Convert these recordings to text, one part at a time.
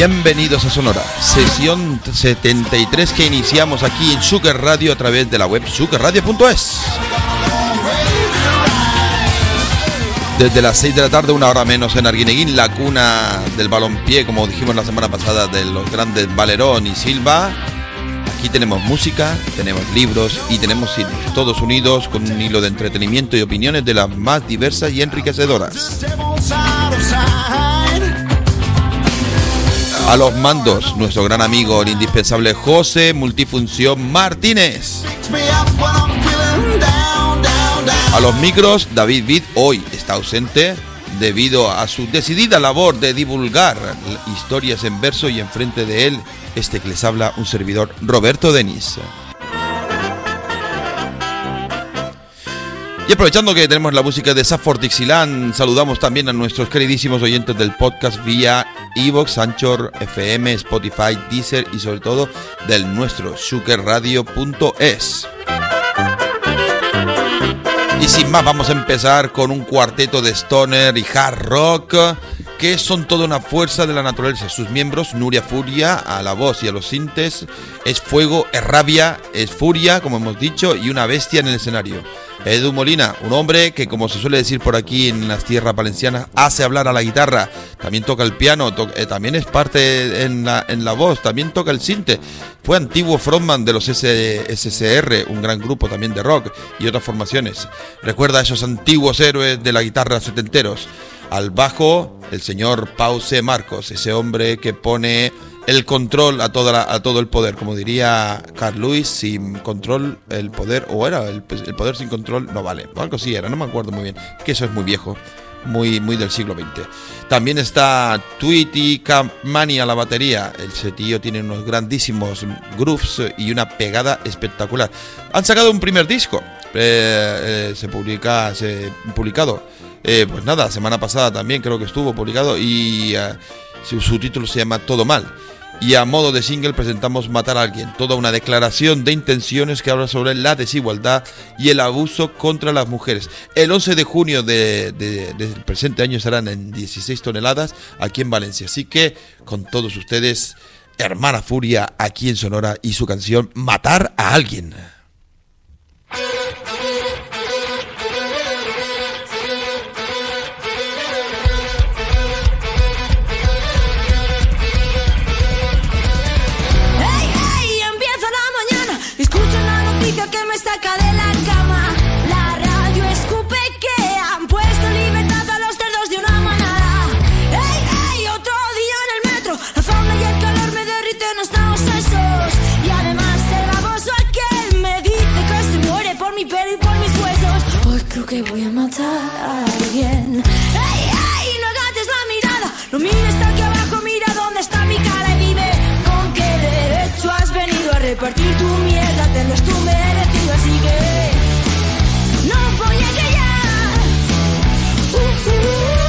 Bienvenidos a Sonora, sesión 73 que iniciamos aquí en Sugar Radio a través de la web sugarradio.es. Desde las 6 de la tarde, una hora menos en Arguineguín, la cuna del balompié, como dijimos la semana pasada, de los grandes Valerón y Silva. Aquí tenemos música, tenemos libros y tenemos todos unidos con un hilo de entretenimiento y opiniones de las más diversas y enriquecedoras. A los mandos, nuestro gran amigo, el indispensable José Multifunción Martínez. A los micros, David Vid hoy está ausente debido a su decidida labor de divulgar historias en verso y enfrente de él, este que les habla un servidor, Roberto Denis. Y aprovechando que tenemos la música de Safford Dixieland, saludamos también a nuestros queridísimos oyentes del podcast vía Evox, Anchor, FM, Spotify, Deezer y sobre todo del nuestro sugarradio.es. Y sin más, vamos a empezar con un cuarteto de stoner y hard rock que son toda una fuerza de la naturaleza. Sus miembros, Nuria Furia, a la voz y a los sintes, es fuego, es rabia, es furia, como hemos dicho, y una bestia en el escenario. Edu Molina, un hombre que, como se suele decir por aquí en las tierras valencianas, hace hablar a la guitarra, también toca el piano, eh, también es parte en la, en la voz, también toca el sinte. Fue antiguo frontman de los SSR, un gran grupo también de rock y otras formaciones. Recuerda a esos antiguos héroes de la guitarra setenteros. Al bajo, el señor Pause Marcos, ese hombre que pone el control a, toda a todo el poder. Como diría Carl Lewis, sin control el poder, o era el, poder sin control no vale. algo así era, no me acuerdo muy bien. Que eso es muy viejo, muy, muy del siglo XX. También está Tweety Campmani a la batería. Ese tío tiene unos grandísimos grooves y una pegada espectacular. Han sacado un primer disco. Eh, eh, se publica, se publicado. Eh, pues nada, semana pasada también creo que estuvo publicado y su, su título se llama Todo Mal y a modo de single presentamos Matar a alguien, toda una declaración de intenciones que habla sobre la desigualdad y el abuso contra las mujeres. El 11 de junio del presente año estarán en 16 toneladas aquí en Valencia. Así que con todos ustedes, Hermana Furia aquí en Sonora y su canción Matar a alguien. Alguien. ¡Ey, ey! No agaches la mirada, no mires aquí abajo, mira dónde está mi cara y dime con qué derecho has venido a repartir tu mierda. Tendrás tu merecido, así que no voy a callar. Uh, uh.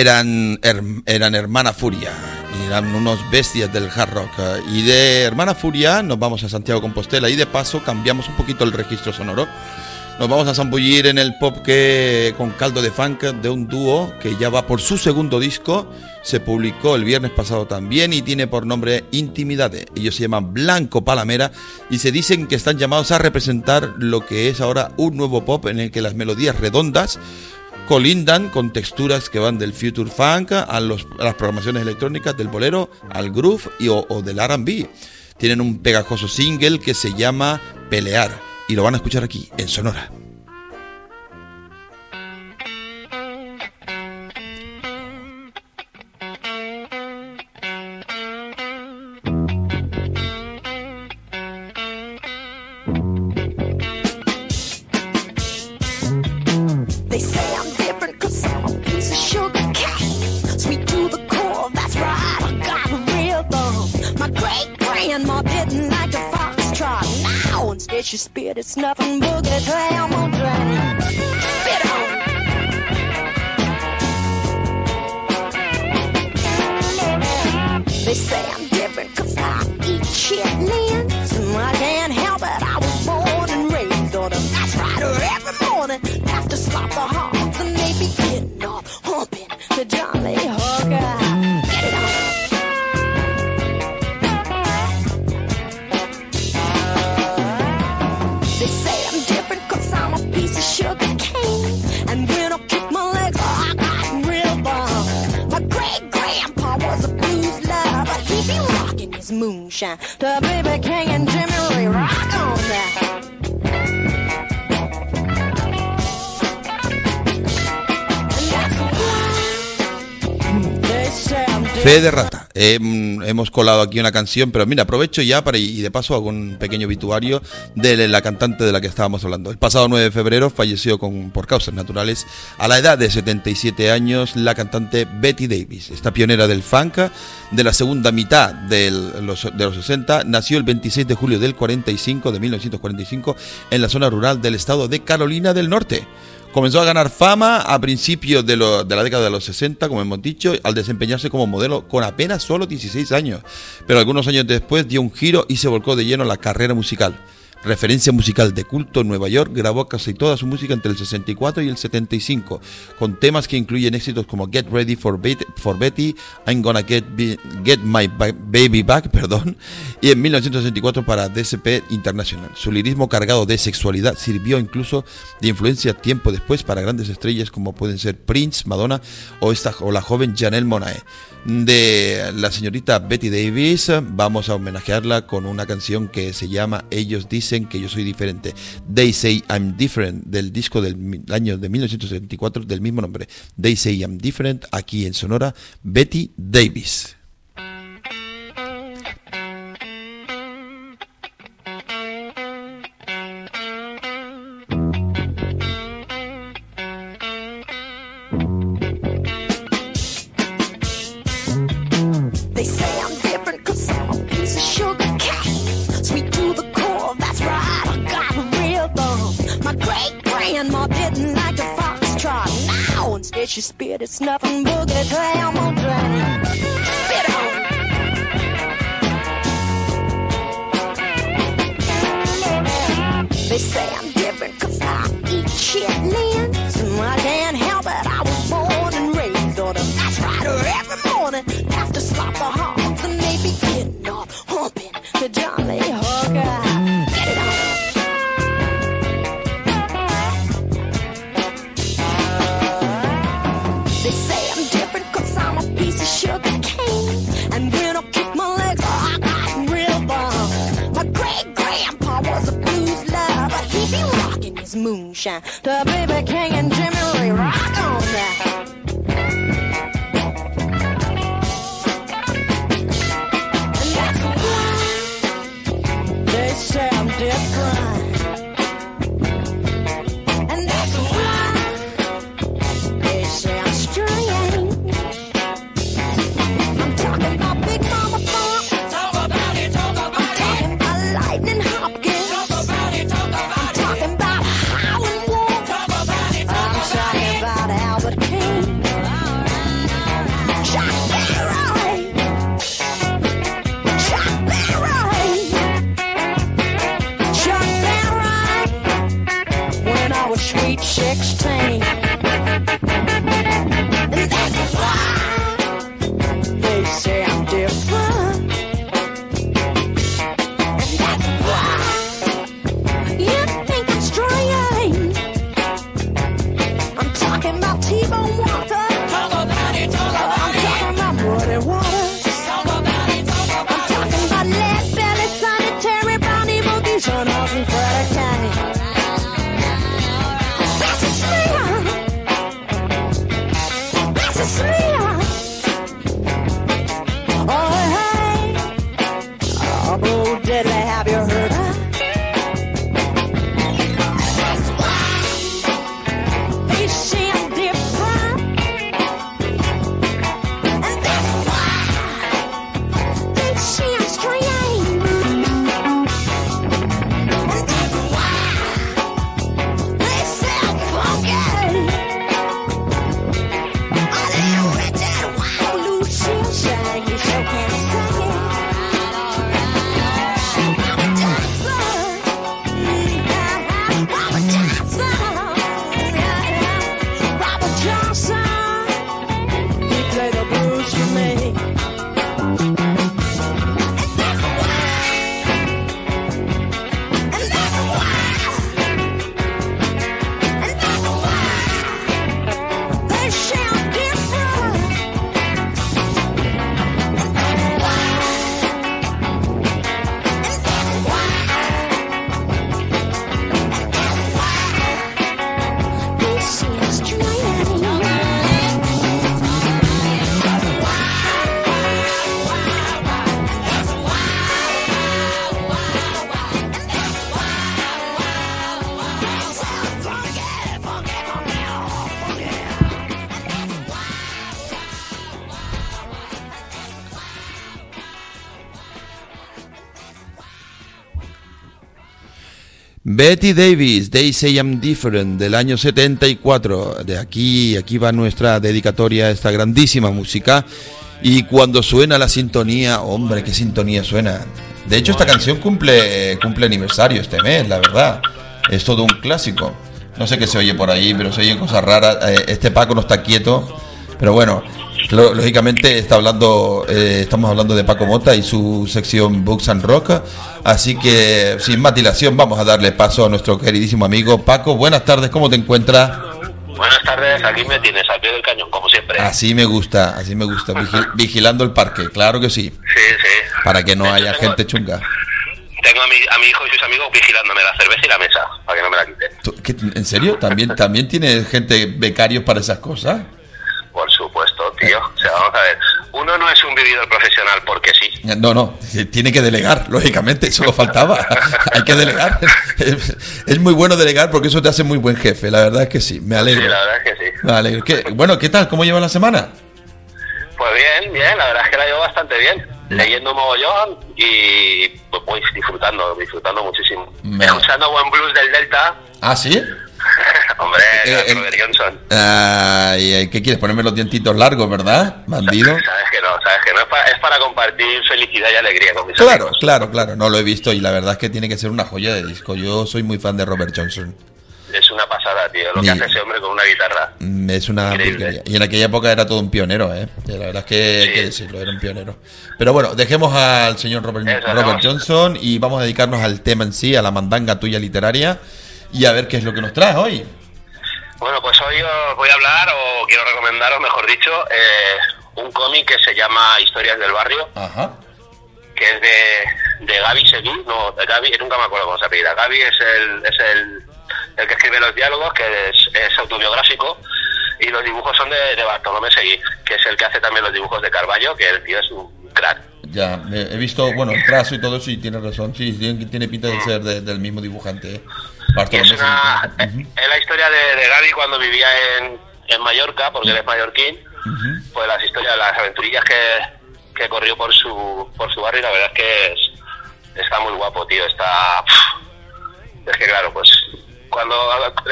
Eran, eran Hermana Furia, eran unos bestias del hard rock. Y de Hermana Furia nos vamos a Santiago Compostela y de paso cambiamos un poquito el registro sonoro. Nos vamos a zambullir en el pop que con caldo de funk de un dúo que ya va por su segundo disco. Se publicó el viernes pasado también y tiene por nombre Intimidades. Ellos se llaman Blanco Palamera y se dicen que están llamados a representar lo que es ahora un nuevo pop en el que las melodías redondas colindan con texturas que van del future funk a, las programaciones electrónicas, del bolero al groove y, o, o del RB. Tienen un pegajoso single que se llama Pelear y lo van a escuchar aquí, en Sonora. Your spit, it's nothing but a clam on drain. Spit on. They say I'm different cause I eat chitlins. And I can't help it, I was born and raised on them. That's right, every morning after slop The baby king and Jimmy rock on. Fe de rata. Hemos colado aquí una canción, pero mira, aprovecho ya para y de paso hago un pequeño obituario de la cantante de la que estábamos hablando. El pasado 9 de febrero falleció con, por causas naturales a la edad de 77 años la cantante Betty Davis. Esta pionera del funk de la segunda mitad de los, de los 60 nació el 26 de julio del 45 de 1945 en la zona rural del estado de Carolina del Norte. Comenzó a ganar fama a principios de, de, la década de los 60, como hemos dicho, al desempeñarse como modelo con apenas solo 16 años. Pero algunos años después dio un giro y se volcó de lleno la carrera musical referencia musical de culto en Nueva York, grabó casi toda su música entre el 64 y el 75, con temas que incluyen éxitos como Get Ready for, Betty, I'm Gonna Get, Get My Baby Back, perdón, y en 1964 para DSP International. Su lirismo cargado de sexualidad sirvió incluso de influencia tiempo después para grandes estrellas como pueden ser Prince, Madonna o, esta, o la joven Janelle Monae de la señorita Betty Davis. Vamos a homenajearla con una canción que se llama Ellos dicen que yo soy diferente. They Say I'm Different del disco del año de 1974 del mismo nombre. They Say I'm Different aquí en Sonora. Betty Davis. Your spit, it's nothing but a clam moonshine. The baby king and Betty Davis, They Say I'm Different, del año 74. De aquí, aquí va nuestra dedicatoria a esta grandísima música. Y cuando suena la sintonía, hombre, qué sintonía suena. De hecho, esta canción cumple, cumple aniversario este mes, la verdad. Es todo un clásico. No sé qué se oye por ahí, pero se oyen cosas raras. Eh, Este Paco no está quieto. Pero bueno, lógicamente está hablando, eh, estamos hablando de Paco Mota y su sección Books and Rock. Así que, sin más dilación, vamos a darle paso a nuestro queridísimo amigo Paco. Buenas tardes, ¿cómo te encuentras? Buenas tardes, aquí me tienes al pie del cañón, como siempre. Así me gusta, así me gusta, vigi- vigilando el parque, claro que sí, Sí, sí. para que no hecho, haya tengo- gente chunga. Tengo a mi, a mi hijo y sus amigos vigilándome la cerveza y la mesa, para que no me la quiten. ¿Tú- qué- ¿En serio? ¿También, ¿También tiene gente becarios para esas cosas? No, no, tiene que delegar, lógicamente, solo faltaba. Hay que delegar. Es, muy bueno delegar porque eso te hace muy buen jefe, la verdad es que sí, me Sí, alegro. la verdad es que sí. Me alegro. ¿Qué- bueno, ¿qué tal? ¿Cómo lleva la semana? Pues bien, bien, la verdad es que la llevo bastante bien. Leyendo mogollón y pues, pues, disfrutando, disfrutando muchísimo. Me- Escuchando buen blues del Delta. ¿Ah, sí? Hombre, Eh, eh, Robert Johnson. Ay, ¿Qué quieres? Ponerme los dientitos largos, ¿verdad? Bandido. Sabes que no, sabes que no. Es para, es para compartir felicidad y alegría con mis Claro, amigos. claro, claro. No lo he visto y la verdad es que tiene que ser una joya de disco. Yo soy muy fan de Robert Johnson. Es una pasada, tío, lo que hace ese hombre con una guitarra. Mm, Es una. Y en aquella época era todo un pionero, ¿eh? Y La verdad es que hay Sí. que decirlo, era un pionero. Pero bueno, dejemos al señor Robert, Robert. Johnson y vamos a dedicarnos al tema en sí, a la mandanga tuya literaria y a ver qué es lo que nos traes hoy. Bueno, pues hoy os voy a hablar, o quiero recomendaros, mejor dicho, eh, un cómic que se llama Historias del Barrio, Ajá. que es de, de Gaby Seguí, no, de Gaby, nunca me acuerdo cómo se apellida. Gaby es el, es el, el que escribe los diálogos, que es, es autobiográfico, y los dibujos son de, de Bartolomé Seguí, que es el que hace también los dibujos de Carballo, que el tío es un crack. Ya, he visto, bueno, el trazo y todo eso y tiene razón. Sí, tiene, tiene pinta de ser de- del mismo dibujante. ¿eh? Bartolomé es, una, es la historia de, de Gaby cuando vivía en, en Mallorca, porque él es mallorquín, pues las historias, las aventurillas que, que corrió por su por su barrio, la verdad es que es- está muy guapo, tío. Está. Es que claro, pues cuando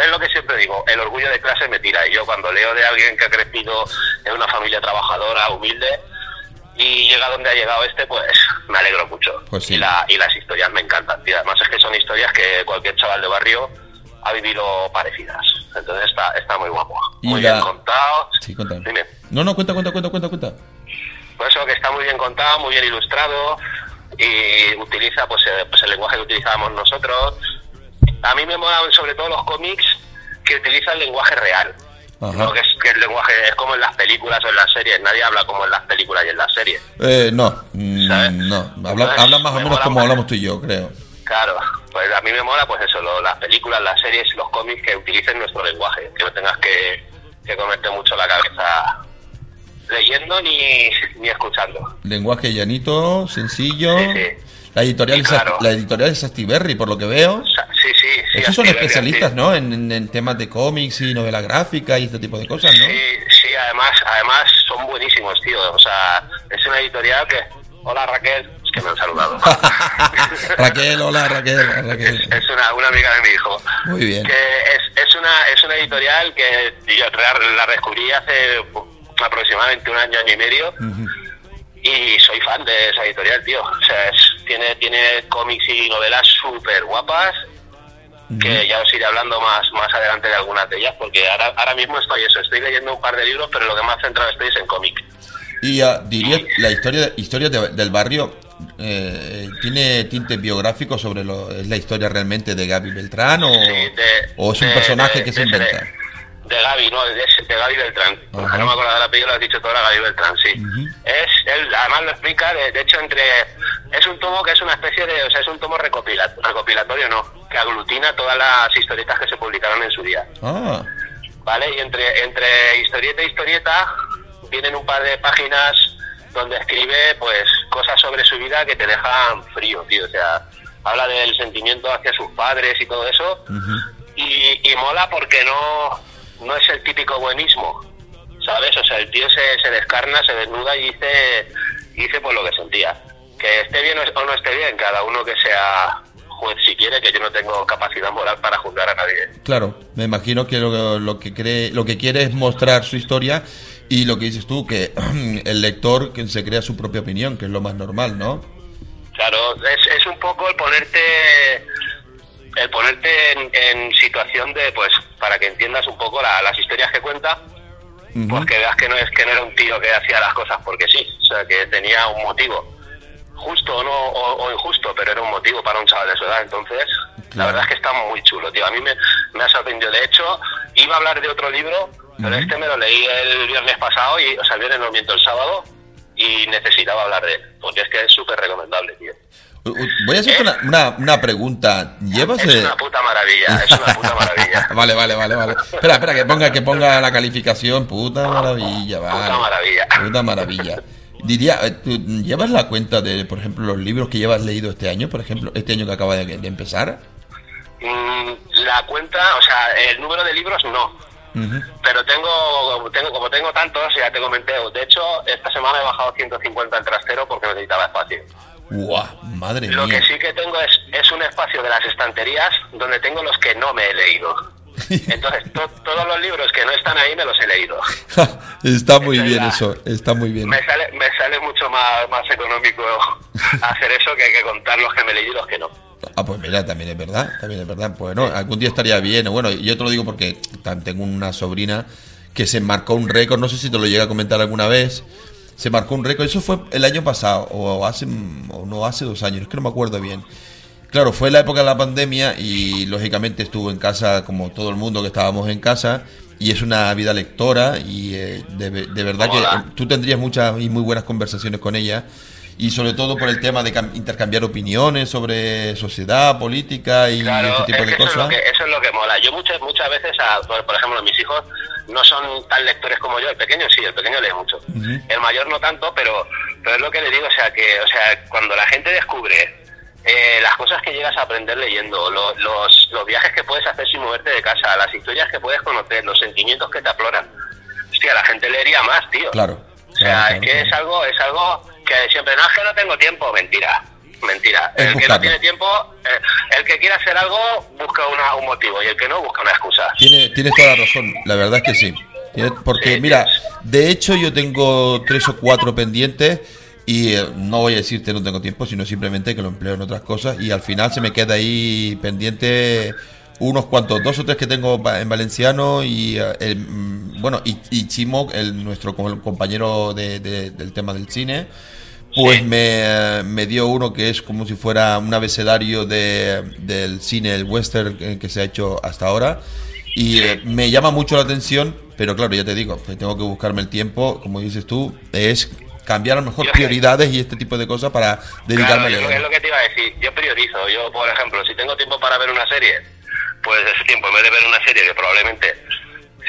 es lo que siempre digo, el orgullo de clase me tira. Y yo cuando leo de alguien que ha crecido en una familia trabajadora, humilde, y llega donde ha llegado este, pues me alegro mucho. Pues sí. y, la, y las historias me encantan, tío. Además es que son historias que cualquier chaval de barrio ha vivido parecidas. Entonces está, está muy guapo. Y Muy la- bien contado. Sí, cuéntame. Dime. No, no, cuenta, cuenta, cuenta, cuenta, cuenta. Por eso que está muy bien contado, muy bien ilustrado y utiliza pues, eh, pues el lenguaje que utilizábamos nosotros. A mí me molan sobre todo los cómics que utilizan lenguaje real. Ajá. No que, es, que el lenguaje es como en las películas o en las series. Nadie habla como en las películas y en las series. Eh, no, mm, ¿Sabes? no. Habla, más o me menos como hablamos tú y yo, creo. Claro, pues a mí me mola pues eso, lo- las películas, las series, los cómics que utilicen nuestro lenguaje, que no tengas que, que comerte mucho la cabeza leyendo ni, ni escuchando. Lenguaje llanito, sencillo. Sí, sí. La editorial, Sí, es, claro. la editorial es Astiberri, por lo que veo. Sí, sí, sí. Esos son especialistas. ¿no? En, en- en temas de cómics y novela gráfica y este tipo de cosas, ¿no? Sí, sí, además, además son buenísimos, tío. O sea, es una editorial que... Hola Raquel, es que me han saludado. Raquel, hola Raquel, Raquel. es una, una amiga de mi hijo. Muy bien. Que es, es, una, es una editorial que yo la, descubrí hace aproximadamente un año, año y medio. Y soy fan de esa editorial, tío. O sea, es- tiene, tiene cómics y novelas súper guapas. Que ya os iré hablando más más adelante de algunas de ellas, porque ahora, ahora mismo estoy eso, estoy leyendo un par de libros, pero lo que más centrado estoy es en cómic. Y ah, diría, la historia, historia de- del barrio eh, tiene tintes biográficos sobre lo, es la historia realmente de Gaby Beltrán o, Sí, de- o es un personaje que se inventa. De, de Gaby, no, de, de Gaby Beltrán. No me acuerdo del apellido, lo has dicho tú ahora, Gaby Beltrán, sí. Es, él además lo explica, de, de hecho, entre es un tomo que es una especie de, o sea, es un tomo recopila- recopilatorio, no, que aglutina todas las historietas que se publicaron en su día. Ah, ¿vale? Y entre, entre historieta y historieta vienen un par de páginas donde escribe pues cosas sobre su vida que te dejan frío, tío. O sea, habla del sentimiento hacia sus padres y todo eso. y mola porque no, no es el típico buenismo, ¿sabes? O sea, el tío se, se descarna, se desnuda y dice, dice pues lo que sentía. Que esté bien o no esté bien, cada uno que sea juez si quiere, que yo no tengo capacidad moral para juzgar a nadie. Claro, me imagino que lo, lo que cree, lo que quiere es mostrar su historia y lo que dices tú, que el lector que se crea su propia opinión, que es lo más normal, ¿no? Claro, es, es un poco el ponerte el ponerte en, en situación de, pues, para que entiendas un poco la- las historias que cuenta, Ujú. pues que veas que no es que no era un tío que hacía las cosas porque sí, o sea, que tenía un motivo, justo o no o, o injusto, pero era un motivo para un chaval de su edad. Entonces, la verdad es que está muy chulo, tío. A mí me, me ha sorprendido. De hecho, iba a hablar de otro libro, pero este me lo leí el viernes pasado y, o sea, el viernes no miento el sábado y necesitaba hablar de él, porque es que es súper recomendable, tío. Voy a hacerte una, una, una pregunta. ¿Llevas Es eh, una puta maravilla, es una puta maravilla. vale, vale, vale, vale. Espera, espera, que ponga, que ponga la calificación. Puta maravilla, vale. Puta maravilla. Puta maravilla. Diría, eh, ¿tú llevas la cuenta de, por ejemplo, los libros que llevas leído este año? Por ejemplo, este año que acaba de, de empezar. Mm, La cuenta, o sea, el número de libros no, pero tengo, tengo como tengo tantos, ya te comenté, de hecho, esta semana he bajado 150 al trastero porque necesitaba espacio. Guau, madre Lo mía. que sí que tengo es, es un espacio de las estanterías donde tengo los que no me he leído. Entonces, to- todos los libros que no están ahí me los he leído. está muy bien la- eso, está muy bien. Me sale, me sale mucho más, más económico hacer eso que, que contar los que me leí y los que no. Ah, pues mira, también es verdad, también es verdad. Pues no, algún día estaría bien. Bueno, yo te lo digo porque tengo una sobrina que se marcó un récord, no sé si te lo llega a comentar alguna vez. Se marcó un récord, eso fue el año pasado, o hace, o no hace dos años, es que no me acuerdo bien. Claro, fue la época de la pandemia y lógicamente estuvo en casa como todo el mundo que estábamos en casa y es una vida lectora y eh, de, de verdad que tú tendrías muchas y muy buenas conversaciones con ella y sobre todo por el tema de cam- intercambiar opiniones sobre sociedad, política y Claro, este tipo es de que eso, es lo cosas. que, eso es lo que mola. Yo muchas muchas veces, a- por, ejemplo, mis hijos no son tan lectores como yo. El pequeño sí, el pequeño lee mucho. El mayor no tanto, pero, pero es lo que le digo, o sea, que o sea, cuando la gente descubre eh, las cosas que llegas a aprender leyendo, lo- los, los viajes que puedes hacer sin moverte de casa, las historias que puedes conocer, los sentimientos que te afloran, hostia, la gente leería más, tío. Claro. O sea, claro, es que claro, es algo, es algo que siempre, no es que no tengo tiempo, mentira, mentira. Es el que no tiene tiempo, eh, el que quiere hacer algo busca una- un motivo y el que no busca una excusa. Tiene, tienes toda la razón, la verdad es que sí. Porque Sí, mira, tienes. de hecho yo tengo tres o cuatro pendientes y eh, no voy a decirte no tengo tiempo, sino simplemente que lo empleo en otras cosas y al final se me queda ahí pendiente unos cuantos, dos o tres que tengo en valenciano y eh, el, mm, bueno y, y Chimo, el nuestro co- compañero de- de- del tema del cine, pues Sí. me, me dio uno que es como si fuera un abecedario de, del cine, el western que, se ha hecho hasta ahora. Y eh, me llama mucho la atención, pero claro, ya te digo, pues tengo que buscarme el tiempo, como dices tú, es cambiar a lo mejor Yo- prioridades y este tipo de cosas para dedicarme Claro, a es lo que te iba a decir. Yo priorizo. Yo, por ejemplo, si tengo tiempo para ver una serie, pues ese tiempo, en vez de ver una serie que probablemente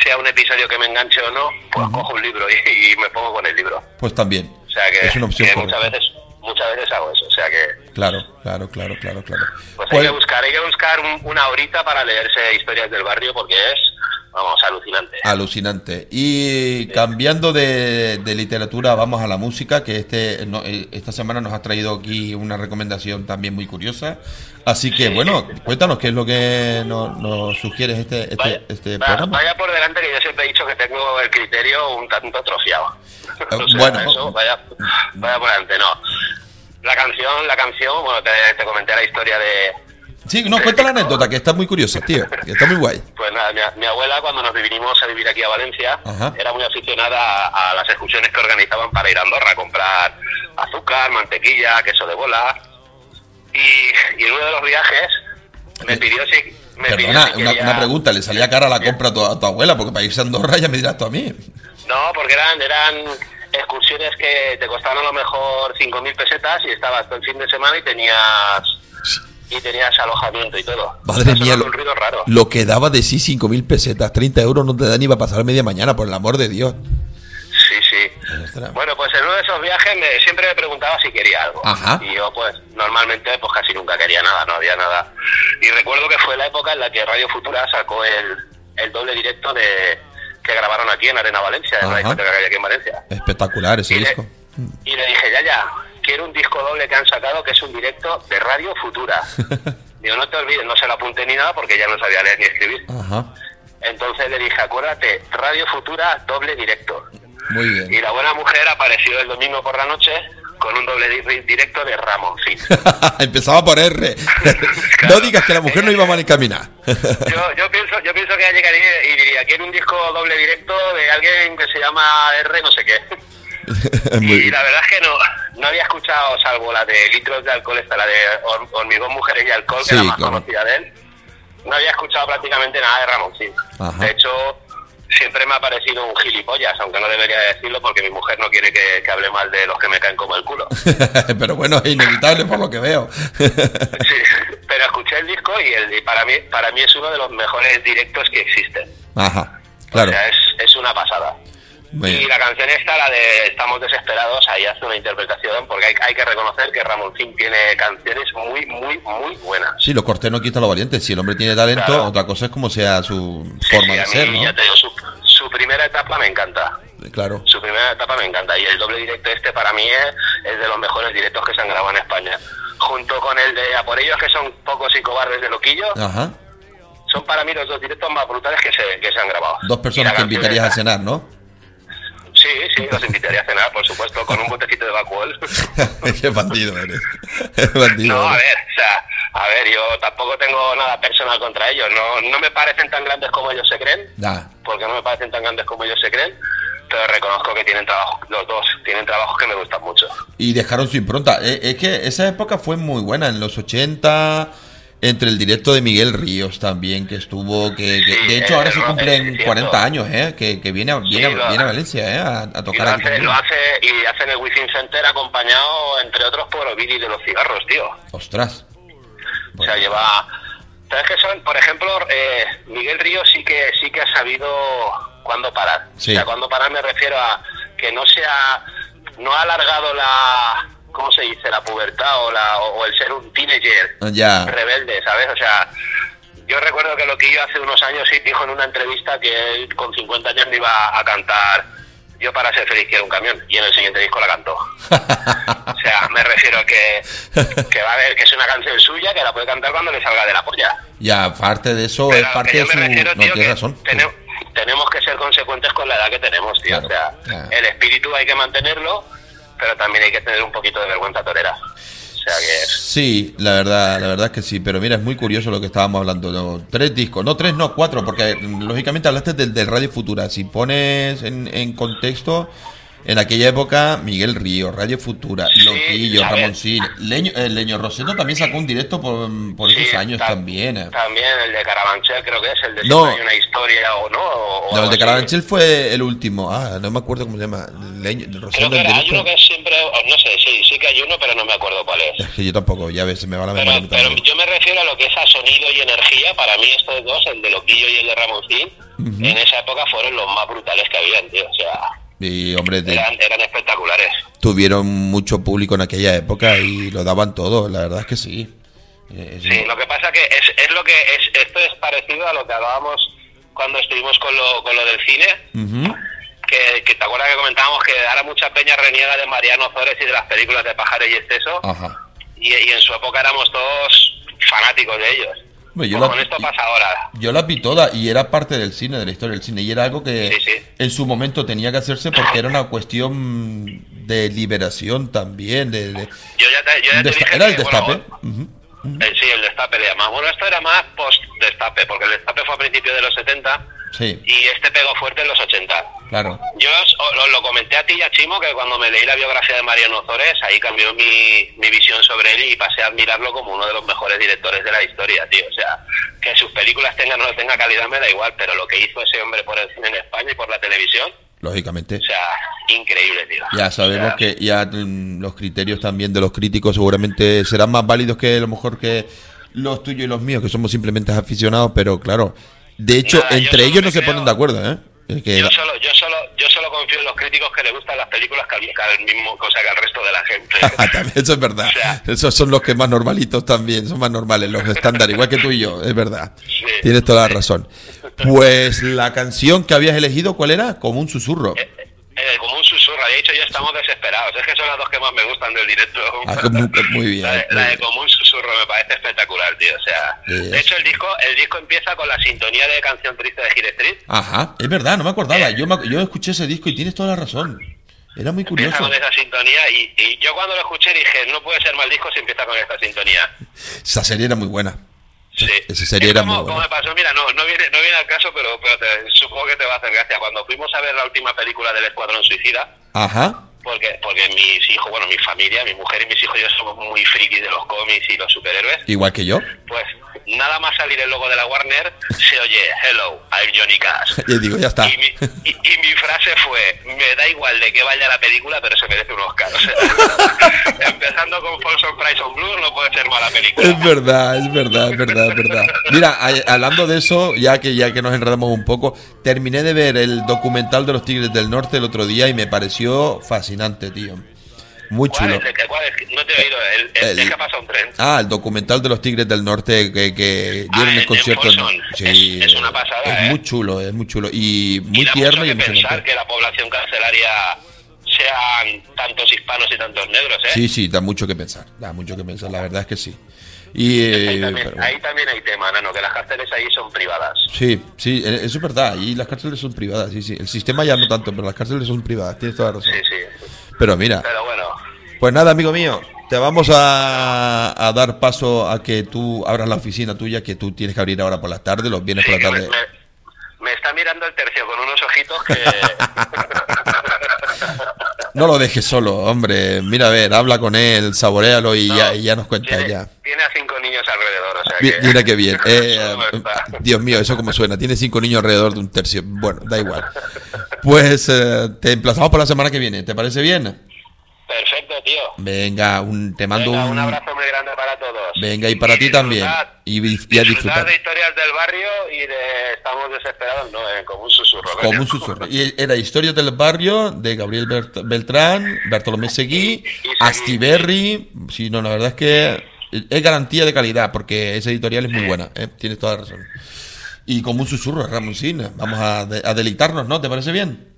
sea un episodio que me enganche o no, pues cojo un libro y, y me pongo con el libro. Pues también. O sea que, es una opción que muchas veces muchas veces hago eso. O sea que Claro, claro, claro, claro, claro. pues Pues- hay que buscar, hay que buscar un- una horita para leerse historias del barrio porque es, vamos, alucinante. Alucinante. Y cambiando de, de literatura, vamos a la música, que este no, eh, esta semana nos ha traído aquí una recomendación también muy curiosa. Así que, bueno, cuéntanos qué es lo que nos, nos sugieres este, este, Vaya, este programa. vaya por delante que yo siempre he dicho que tengo el criterio un tanto atrofiado. Eh, O sea, bueno. eso, vaya, vaya por delante, no. La canción, la canción, bueno, te, te comenté la historia de, Sí, no, cuenta la anécdota, que está muy curiosa, tío, que está muy guay. pues nada, mi, mi abuela cuando nos vinimos a vivir aquí a Valencia Ajá. era muy aficionada a, a las excursiones que organizaban para ir a Andorra a comprar azúcar, mantequilla, queso de bola. Y, y en uno de los viajes me pidió si... Me pidió si una, quería- una pregunta, ¿le salía cara la compra a tu, a tu abuela? Porque para irse a Andorra ya me dirás tú a mí. No, porque eran, eran excursiones que te costaban a lo mejor 5.000 pesetas y estabas todo el fin de semana y tenías y tenías alojamiento y todo. Madre Eso mía, lo, un ruido raro. lo que daba de sí 5.000 pesetas, 30 euros no te da ni para pasar media mañana, por el amor de Dios. Sí, sí. Bueno, pues en uno de esos viajes me, siempre me preguntaba si quería algo. Ajá. Y yo, pues, normalmente, pues casi nunca quería nada, no había nada. Y recuerdo que fue la época en la que Radio Futura sacó el, el doble directo de que grabaron aquí en Arena Valencia, en Ajá. la discoteca que hay aquí en Valencia. Espectacular ese Y le, disco. y le dije, ya, ya, quiero un disco doble que han sacado que es un directo de Radio Futura. Digo, no te olvides, no se lo apunté ni nada porque ya no sabía leer ni escribir. Ajá. Entonces le dije, acuérdate, Radio Futura doble directo. Muy bien. Y la buena mujer apareció el domingo por la noche con un doble di- directo de Ramoncín. Empezaba por R. no digas que la mujer no iba mal encaminada. Yo, yo pienso yo pienso que llegaría y diría, quiero un disco doble directo de alguien que se llama R no sé qué. Y la verdad es que no, no había escuchado, salvo la de litros de alcohol, esta, la de Hor- hormigón, mujeres y alcohol, Sí, que era más claro. conocida de él. No había escuchado prácticamente nada de Ramoncín. Ajá. De hecho, siempre me ha parecido un gilipollas, aunque no debería decirlo porque mi mujer no quiere que, que hable mal de los que me caen como el culo. Pero bueno, es inevitable por lo que veo. Sí, pero escuché el disco y, el, y para mí para mí es uno de los mejores directos que existen. Ajá. Claro. O sea, es, es una pasada. Y la canción esta, la de Estamos desesperados, ahí hace una interpretación, porque hay, hay que reconocer que Ramoncín tiene canciones muy, muy, muy buenas. Sí, lo cortés no quita lo valiente. Si el hombre tiene talento, Claro. otra cosa es como sea su Sí, forma sí, de ser, ¿no? ya te digo, su, su primera etapa me encanta. Claro. Su primera etapa me encanta. Y el doble directo este para mí es, es de los mejores directos que se han grabado en España. Junto con el de A por ellos, que son pocos y cobardes de loquillo, Ajá. son para mí los dos directos más brutales que se, que se han grabado. Dos personas que invitarías a cenar, ¿no? Sí, sí, los invitaría a cenar, por supuesto, con un botecito de Bacuol. Qué bandido eres. bandido. No, a ver, o sea, a ver, yo tampoco tengo nada personal contra ellos. No, no me parecen tan grandes como ellos se creen, Ya. porque no me parecen tan grandes como ellos se creen, pero reconozco que tienen trabajo, los dos tienen trabajos que me gustan mucho. Y dejaron su impronta. Eh, Es que esa época fue muy buena, en los 80, entre el directo de Miguel Ríos también, que estuvo, que, que- Sí, de hecho ahora se cumplen es cierto. 40 años, ¿eh? Que, que viene, a- viene, a- lo- viene a Valencia, ¿eh? A, a Y tocar lo aquí hace, lo hace, y hace en el Wizzing Center acompañado, entre otros, por Ovidi de los cigarros, tío. Ostras. O sea, lleva... ¿Sabes qué son? Por ejemplo, eh, Miguel Ríos sí que sí que ha sabido cuándo parar. Sí. O sea, cuando parar me refiero a que no sea... No ha alargado la... ¿Cómo se dice? La pubertad o, la, o, el ser un teenager Ya. rebelde, ¿sabes? O sea, yo recuerdo que Loquillo hace unos años sí dijo en una entrevista que él con 50 años no iba a cantar Yo para ser feliz quiero un camión y en el siguiente disco la cantó. O sea, me refiero a que, que va a ver que es una canción suya que la puede cantar cuando le salga de la polla. Ya, aparte de eso, Pero es parte de su. me refiero, No, tío, tienes que razón. tenemos, tenemos que ser consecuentes con la edad que tenemos, tío. Claro, o sea, claro. el espíritu hay que mantenerlo, pero también hay que tener un poquito de vergüenza torera. Sí, la verdad, la verdad es que sí, pero mira, es muy curioso lo que estábamos hablando. ¿no? Tres discos, no tres, no cuatro, porque mm, lógicamente hablaste del, del Radio Futura. Si pones en, en contexto, en aquella época, Miguel Río, Radio Futura, Loquillo. Ramoncín, Leño, eh, Leño Rosendo también sacó un directo por, por esos años ta- también. eh. También el de Carabanchel creo que es el de No. Hay una historia o no. o- No, el de. Carabanchel fue el último. Ah, no me acuerdo cómo se llama. Leño, Creo Rosendo que era- hay uno que siempre, no sé, sí, sí que hay uno, pero no me acuerdo cuál es. Es que yo tampoco, ya ves, se me va la memoria. a Pero, pero yo me refiero a lo que es a sonido y energía. Para mí estos dos, el de Loquillo y el de Ramoncín, en esa época fueron los más brutales que habían, tío. O sea, Y hombre, de- eran, eran espectaculares. tuvieron mucho público en aquella época y lo daban todo, la verdad es que sí. Eh, Sí, lo que pasa que es, es lo que es, esto es parecido a lo que hablábamos cuando estuvimos con lo, con lo del cine, que, que te acuerdas que comentábamos que ahora mucha peña reniega de Mariano Zores y de las películas de Pájaro y Exceso, Ajá. y, y en su época éramos todos fanáticos de ellos. Bueno, yo Pues la- con esto pasa ahora. Yo las vi todas y era parte del cine, de la historia del cine, y era algo que Sí, sí. en su momento tenía que hacerse porque era una cuestión de liberación también, de, de- Yo ya te, yo ya te dije era el bueno, destape. Ujú. Eh, sí, el destape le llamamos. Bueno, esto era más post-destape, porque el destape fue a principios de los 70 Sí, y este pegó fuerte en los 80. Claro. Yo os, os lo, comenté a ti y a Chimo que cuando me leí la biografía de Mariano Zores, ahí cambió mi, mi visión sobre él y pasé a admirarlo como uno de los mejores directores de la historia, tío. O sea, que sus películas tengan o no tengan calidad me da igual, pero lo que hizo ese hombre por el cine en España y por la televisión, Lógicamente. o sea, increíble, tío. Ya sabemos O sea, que ya mm, los criterios también de los críticos seguramente serán más válidos que a lo mejor que los tuyos y los míos, que somos simplemente aficionados, pero claro, de hecho, Nada, entre ellos no se ponen de acuerdo, ¿eh? Que Yo solo, yo solo, yo solo confío en los críticos que les gustan las películas que al, mismo cosa que al resto de la gente. También eso es verdad. O sea- Esos son los que más normalitos también, son más normales, los estándar, igual que tú y yo, es verdad. Sí. Tienes toda la razón. Pues la canción que habías elegido, ¿cuál era? Como un susurro. Eh, eh, como un susurro, había dicho ya estamos desesperados. Es que son las dos que más me gustan del directo. Ah, muy, muy bien. La de, la como un susurro me parece espectacular, tío. O sea, de hecho el disco, el disco empieza con la sintonía de canción triste de Gire Street. Ajá, es verdad, no me acordaba. Yo, me yo escuché ese disco y tienes toda la razón. Era muy Empieza curioso. con esa sintonía y, y yo cuando lo escuché dije, no puede ser mal disco si empieza con esta sintonía. Esa serie era muy buena. Sí. Esa serie Es era como, muy como buena. me pasó, mira, no, no, viene, no viene al caso, pero, pero te- supongo que te va a hacer gracia. Cuando fuimos a ver la última película del Escuadrón Suicida, Ajá. porque porque mis hijos, bueno, mi familia, mi mujer y mis hijos, yo somos muy frikis de los cómics y los superhéroes, Igual que yo. pues nada más salir el logo de la Warner, se oye, hello, I'm Johnny Cash. Y digo, ya está. Y mi, y, y mi frase fue, me da igual de que vaya la película, pero se merece un Oscar. O sea, empezando con Folsom Price on Blue, no puede ser mala película. Es verdad, es verdad, es verdad, es verdad. Mira, hablando de eso, ya que ya que nos enredamos un poco, terminé de ver el documental de los Tigres del Norte el otro día y me pareció fascinante, tío. Muy ¿Cuál chulo. es? ¿De qué- cuál es? No te he oído. El, el, El- que pasa un tren. Ah, el documental de los Tigres del Norte que, que Ah, dieron el concierto. en-. Sí, Es- es una pasada, Es ¿eh? muy chulo, es muy chulo. Y muy y tierno mucho y que pensar que la población carcelaria sean tantos hispanos y tantos negros, ¿eh? Sí, sí, da mucho que pensar. Da mucho que pensar, la verdad es que sí. Y, ahí, eh, también, bueno. ahí también hay tema, Nano, que las cárceles ahí son privadas. Sí, sí, eh, eso es verdad. Y las cárceles son privadas, sí, sí. El sistema ya no tanto, pero las cárceles son privadas. Tienes toda la razón. Sí, sí. Pero mira, Pero bueno, pues nada, amigo mío. Te vamos a, a dar paso a que tú abras la oficina tuya, que tú tienes que abrir ahora por las tardes, los viernes sí, por la me, tarde. me- me está mirando el tercio con unos ojitos que... No lo dejes solo, hombre. Mira, a ver, habla con él, saborealo y, No, ya, y ya nos cuenta tiene, ya. Tiene a cinco niños alrededor, o sea Mi- que... Mira qué bien. Eh. Dios mío, eso como suena. Tiene cinco niños alrededor de un tercio. Bueno, da igual. Pues eh, te emplazamos por la semana que viene. ¿Te parece bien? Perfecto, tío. Venga, un, te mando Venga, un... un abrazo muy grande para todos. Venga, y para ti también. Y, y a disfrutar. de historias del barrio y de estamos desesperados, no, eh, como un susurro. Como un susurro. Y era Historia del Barrio de Gabriel Bert- Beltrán, Bartolomé Seguí. Astiberri. Sí, no, la verdad es que es garantía de calidad porque esa editorial es muy buena. ¿eh? Tienes toda la razón. Y como un susurro, Ramoncín. Vamos a, de- a deleitarnos, ¿no? ¿Te parece bien?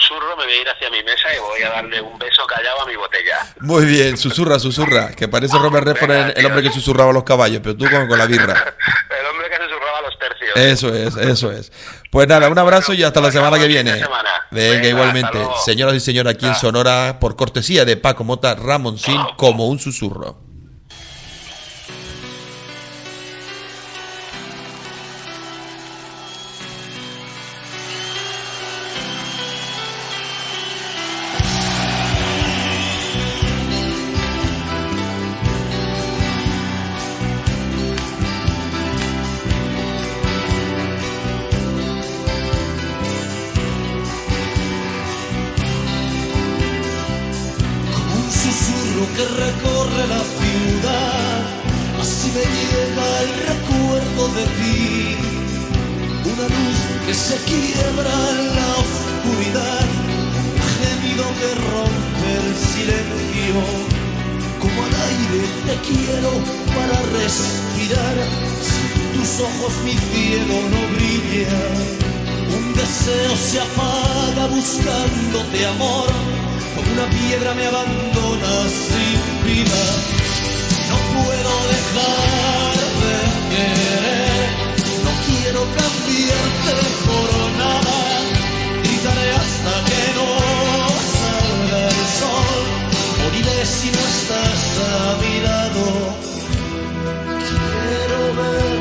susurro, me voy a ir hacia mi mesa y voy a darle un beso callado a mi botella. Muy bien, susurra, susurra, que parece Robert Redford el, hombre que susurraba los caballos, pero tú con, con la birra. el hombre que susurraba los tercios. Eso es, eso es. Pues nada, un abrazo y hasta la semana que viene. Venga, igualmente. Señoras y señores, aquí en Sonora, por cortesía de Paco Mota, Ramoncín, ah. como un susurro. que romper el silencio. Como al aire te quiero para respirar. Si tus ojos mi cielo no brilla, un deseo se apaga buscándote amor. Como una piedra me abandonas sin vida. No puedo dejar de querer, no quiero cambiarte por si no estás a. Quiero ver.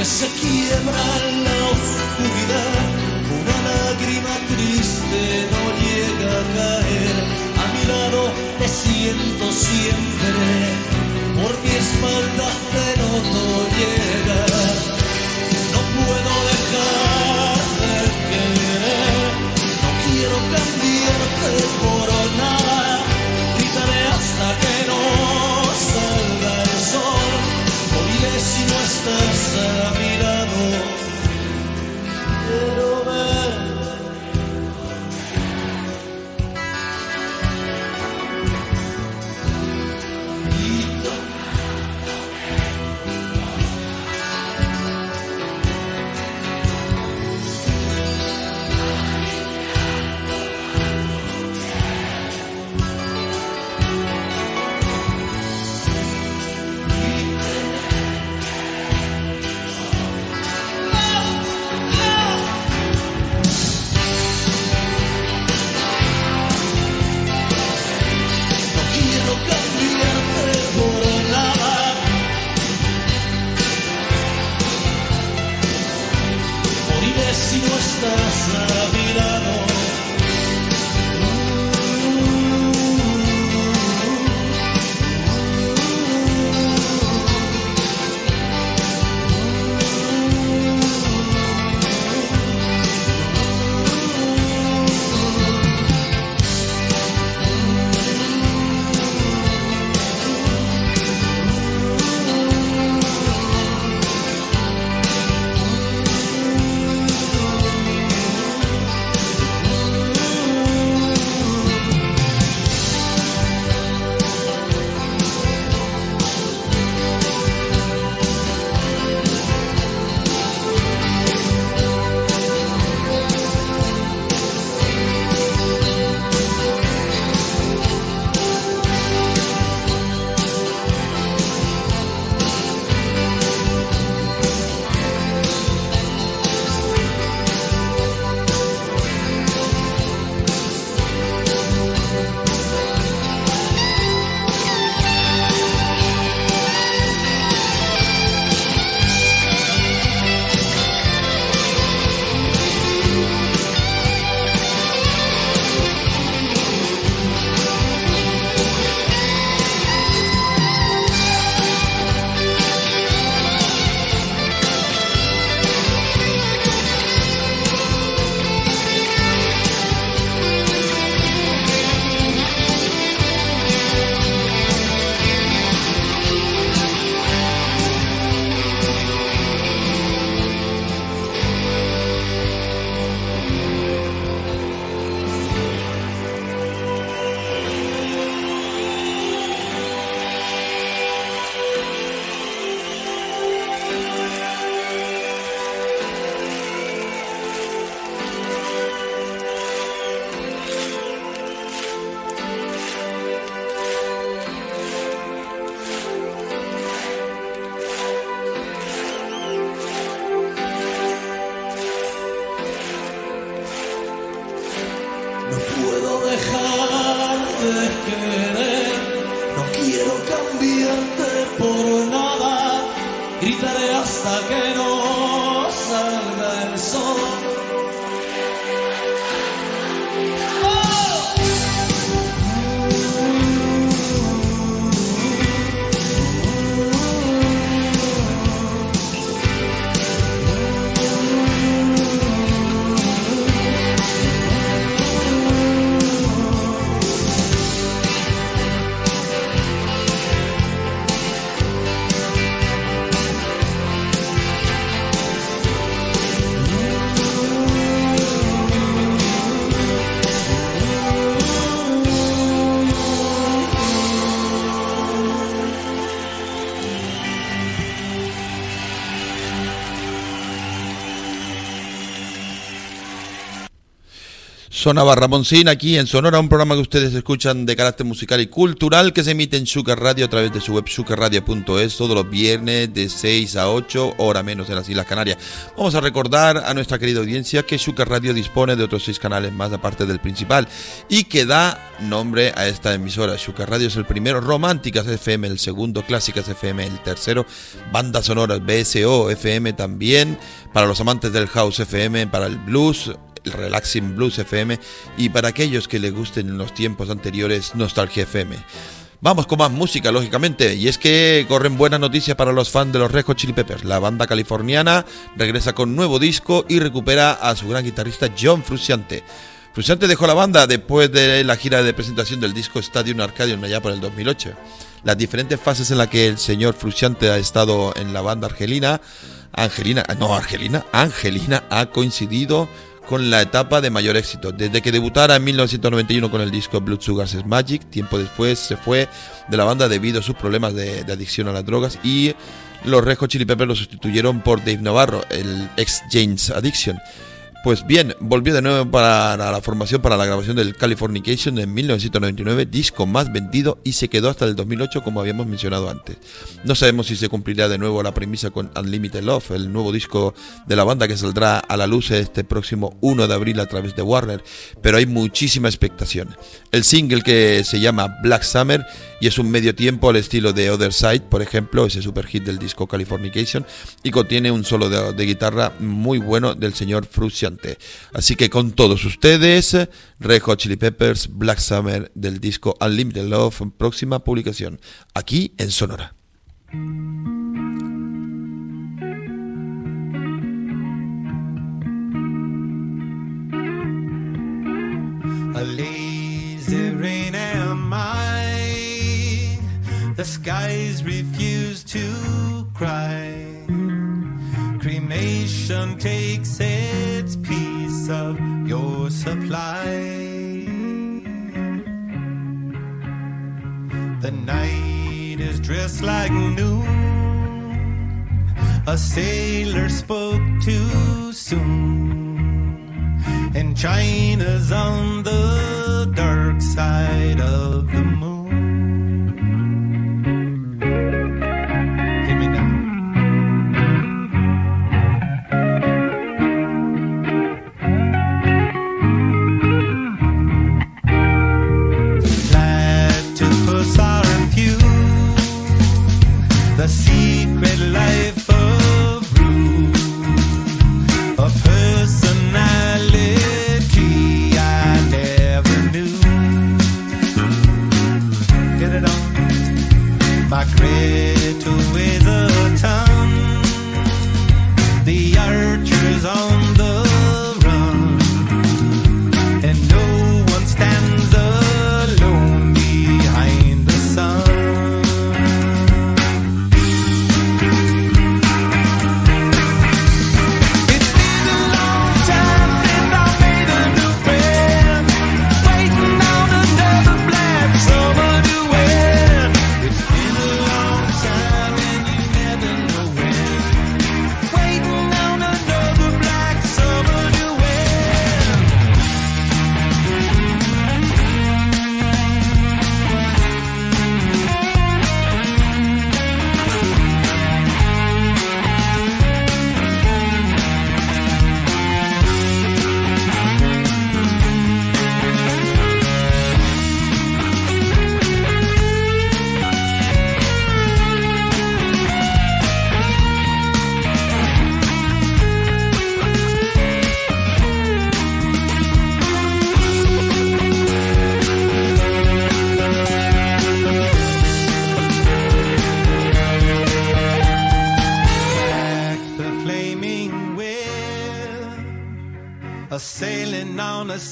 que se quiebra la oscuridad. Una lágrima triste no llega a caer. A mi lado te siento siempre por mi espalda Sonaba Ramoncín aquí en Sonora, un programa que ustedes escuchan de carácter musical y cultural que se emite en Sugar Radio a través de su web sugarradio.es todos los viernes de 6 a 8, hora menos en las Islas Canarias. Vamos a recordar a nuestra querida audiencia que Sugar Radio dispone de otros seis canales más aparte del principal y que da nombre a esta emisora. Sugar Radio es el primero, Románticas FM el segundo, Clásicas FM el tercero, Bandas Sonoras BSO FM también, para los amantes del House FM, para el Blues, el Relaxing Blues FM y para aquellos que les gusten en los tiempos anteriores Nostalgia FM. Vamos con más música, lógicamente, y es que corren buenas noticias para los fans de los Red Hot Chili Peppers. La banda californiana regresa con nuevo disco y recupera a su gran guitarrista John Frusciante. Frusciante dejó la banda después de la gira de presentación del disco Stadium Arcadium allá por el 2008. Las diferentes fases en las que el señor Frusciante ha estado en la banda argelina, Angelina, no Argelina, Angelina ha coincidido con la etapa de mayor éxito. Desde que debutara en 1991 con el disco Blood Sugars Magic, tiempo después se fue de la banda debido a sus problemas de, adicción a las drogas y los Red Hot Chili Peppers lo sustituyeron por Dave Navarro, el ex James Addiction. Pues bien, volvió de nuevo para la formación para la grabación del Californication en 1999, disco más vendido y se quedó hasta el 2008 como habíamos mencionado antes. No sabemos si se cumplirá de nuevo la premisa con Unlimited Love, el nuevo disco de la banda que saldrá a la luz este próximo 1 de abril a través de Warner, pero hay muchísima expectación. El single que se llama Black Summer y es un medio tiempo al estilo de Other Side, por ejemplo, ese super hit del disco Californication, y contiene un solo de, guitarra muy bueno del señor Frusciante. Así que con todos ustedes, Red Chili Peppers, Black Summer del disco Unlimited Love, próxima publicación, aquí en Sonora. The skies refuse to cry. Cremation takes its piece of your supply. The night is dressed like noon. A sailor spoke too soon. And China's on the dark side of the moon.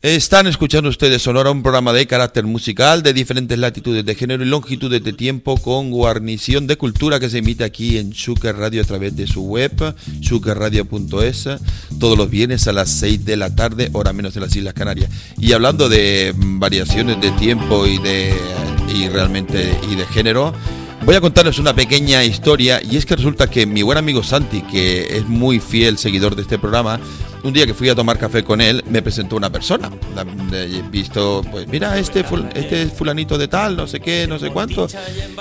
Están escuchando ustedes Sonora, un programa de carácter musical de diferentes latitudes de género y longitudes de tiempo con guarnición de cultura que se emite aquí en Shuker Radio a través de su web, shukerradio.es, todos los viernes a las 6 de la tarde, hora menos de las Islas Canarias. Y hablando de variaciones de tiempo y de y realmente y de género, Voy a contarles una pequeña historia y es que resulta que mi buen amigo Santi, que es muy fiel seguidor de este programa, un día que fui a tomar café con él, me presentó una persona. Visto, pues mira, este, ful- este es fulanito de tal, no sé qué, no sé cuánto.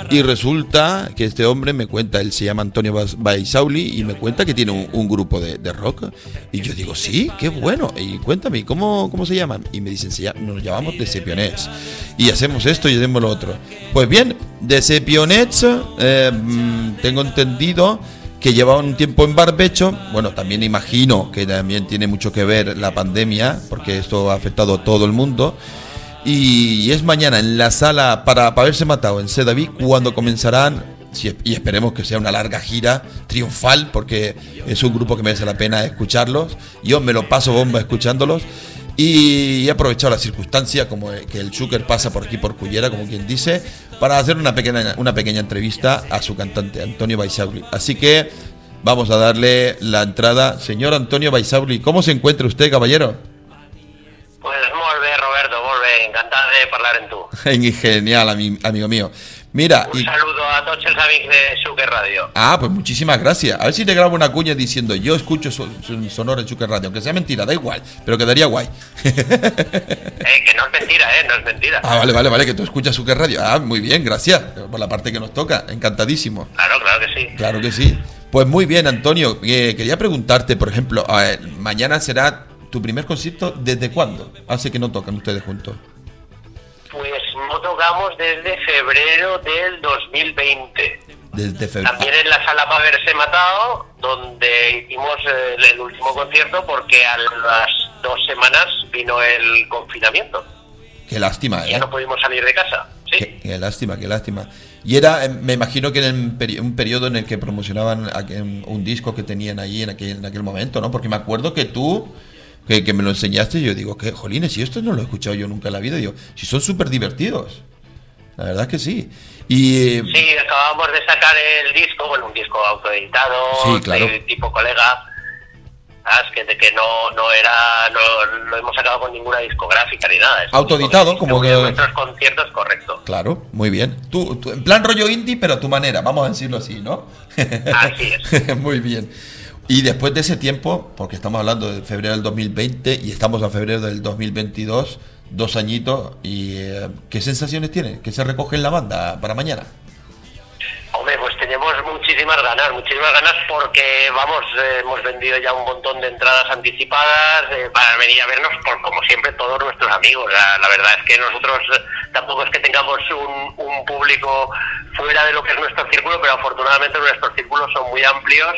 Y resulta que este hombre me cuenta, él se llama Antonio Baisauli y me cuenta que tiene un, un grupo de, de rock. Y yo digo, sí, qué bueno. Y cuéntame, ¿cómo, cómo se llaman? Y me dicen, nos llamamos Decepionets. Y hacemos esto y hacemos lo otro. Pues bien, Decepionets, eh, mm, tengo entendido que llevaban un tiempo en barbecho. Bueno, también imagino que también tiene mucho que ver la pandemia, porque esto ha afectado a todo el mundo. Y es mañana en la sala para, para haberse matado en Sedaví cuando comenzarán, y esperemos que sea una larga gira triunfal, porque es un grupo que merece la pena escucharlos. Yo me lo paso bomba escuchándolos. Y he aprovechado la circunstancia, como que el Zucker pasa por aquí por Cullera, como quien dice, para hacer una pequeña, una pequeña entrevista a su cantante, Antonio Baisauli. Así que vamos a darle la entrada. Señor Antonio Baisauli, ¿cómo se encuentra usted, caballero? Pues bé, Roberto, molt bé. Encantat de parlar en tu. Genial, ami- amigo mío. Mira, Un y... saludo a els amics de Suque Radio. Ah, pues muchísimas gracias. A ver si te grabo una cuña diciendo yo escucho so- so- Sonora en Chucker Radio, aunque sea mentira, da igual, pero quedaría guay. Eh, que no es mentira, eh, no es mentira. ah, vale, vale, vale, que tú escuchas Chucker Radio. Ah, muy bien, gracias por la parte que nos toca. Encantadísimo. Claro, claro que sí. Claro que sí. Pues muy bien, Antonio. eh, quería preguntarte, por ejemplo, mañana será tu primer concierto. ¿Desde cuándo? Hace que no tocan ustedes juntos. No tocamos desde febrero del 2020. Desde febrero. También en la sala para haberse matado, donde hicimos eh, el, el último concierto porque a las dos semanas vino el confinamiento. Qué lástima, ¿eh? ya no pudimos salir de casa. Sí. Qué, qué lástima, qué lástima. Y era, eh, me imagino que en el un periodo en el que promocionaban aquel- un disco que tenían ahí en aquel, en aquel momento, ¿no? Porque me acuerdo que tú, que, que me lo enseñaste, y yo digo, que jolines, si esto no lo he escuchado yo nunca en la vida, digo, si son súper divertidos. La verdad es que sí. Y eh, Sí, acabamos de sacar el disco, bueno, un disco autoeditado, Sí, claro. de tipo colega. Que, de que no, no era, no lo hemos sacado con ninguna discográfica ni nada. Autoeditado, como que- nuestros conciertos, correcto. claro, muy bien. Tú, tú- en plan rollo indie, pero a tu manera, vamos a decirlo así, ¿no? Así es. muy bien. Y después de ese tiempo, porque estamos hablando de febrero del 2020 y estamos a febrero del 2022, dos añitos, y eh, ¿qué sensaciones tiene? ¿Qué se recoge en la banda para mañana? Muchísimas ganas, muchísimas ganas porque, vamos, eh, hemos vendido ya un montón de entradas anticipadas eh, para venir a vernos, por, como siempre, todos nuestros amigos. La, la verdad es que nosotros eh, tampoco es que tengamos un, un público fuera de lo que es nuestro círculo, pero afortunadamente nuestros círculos son muy amplios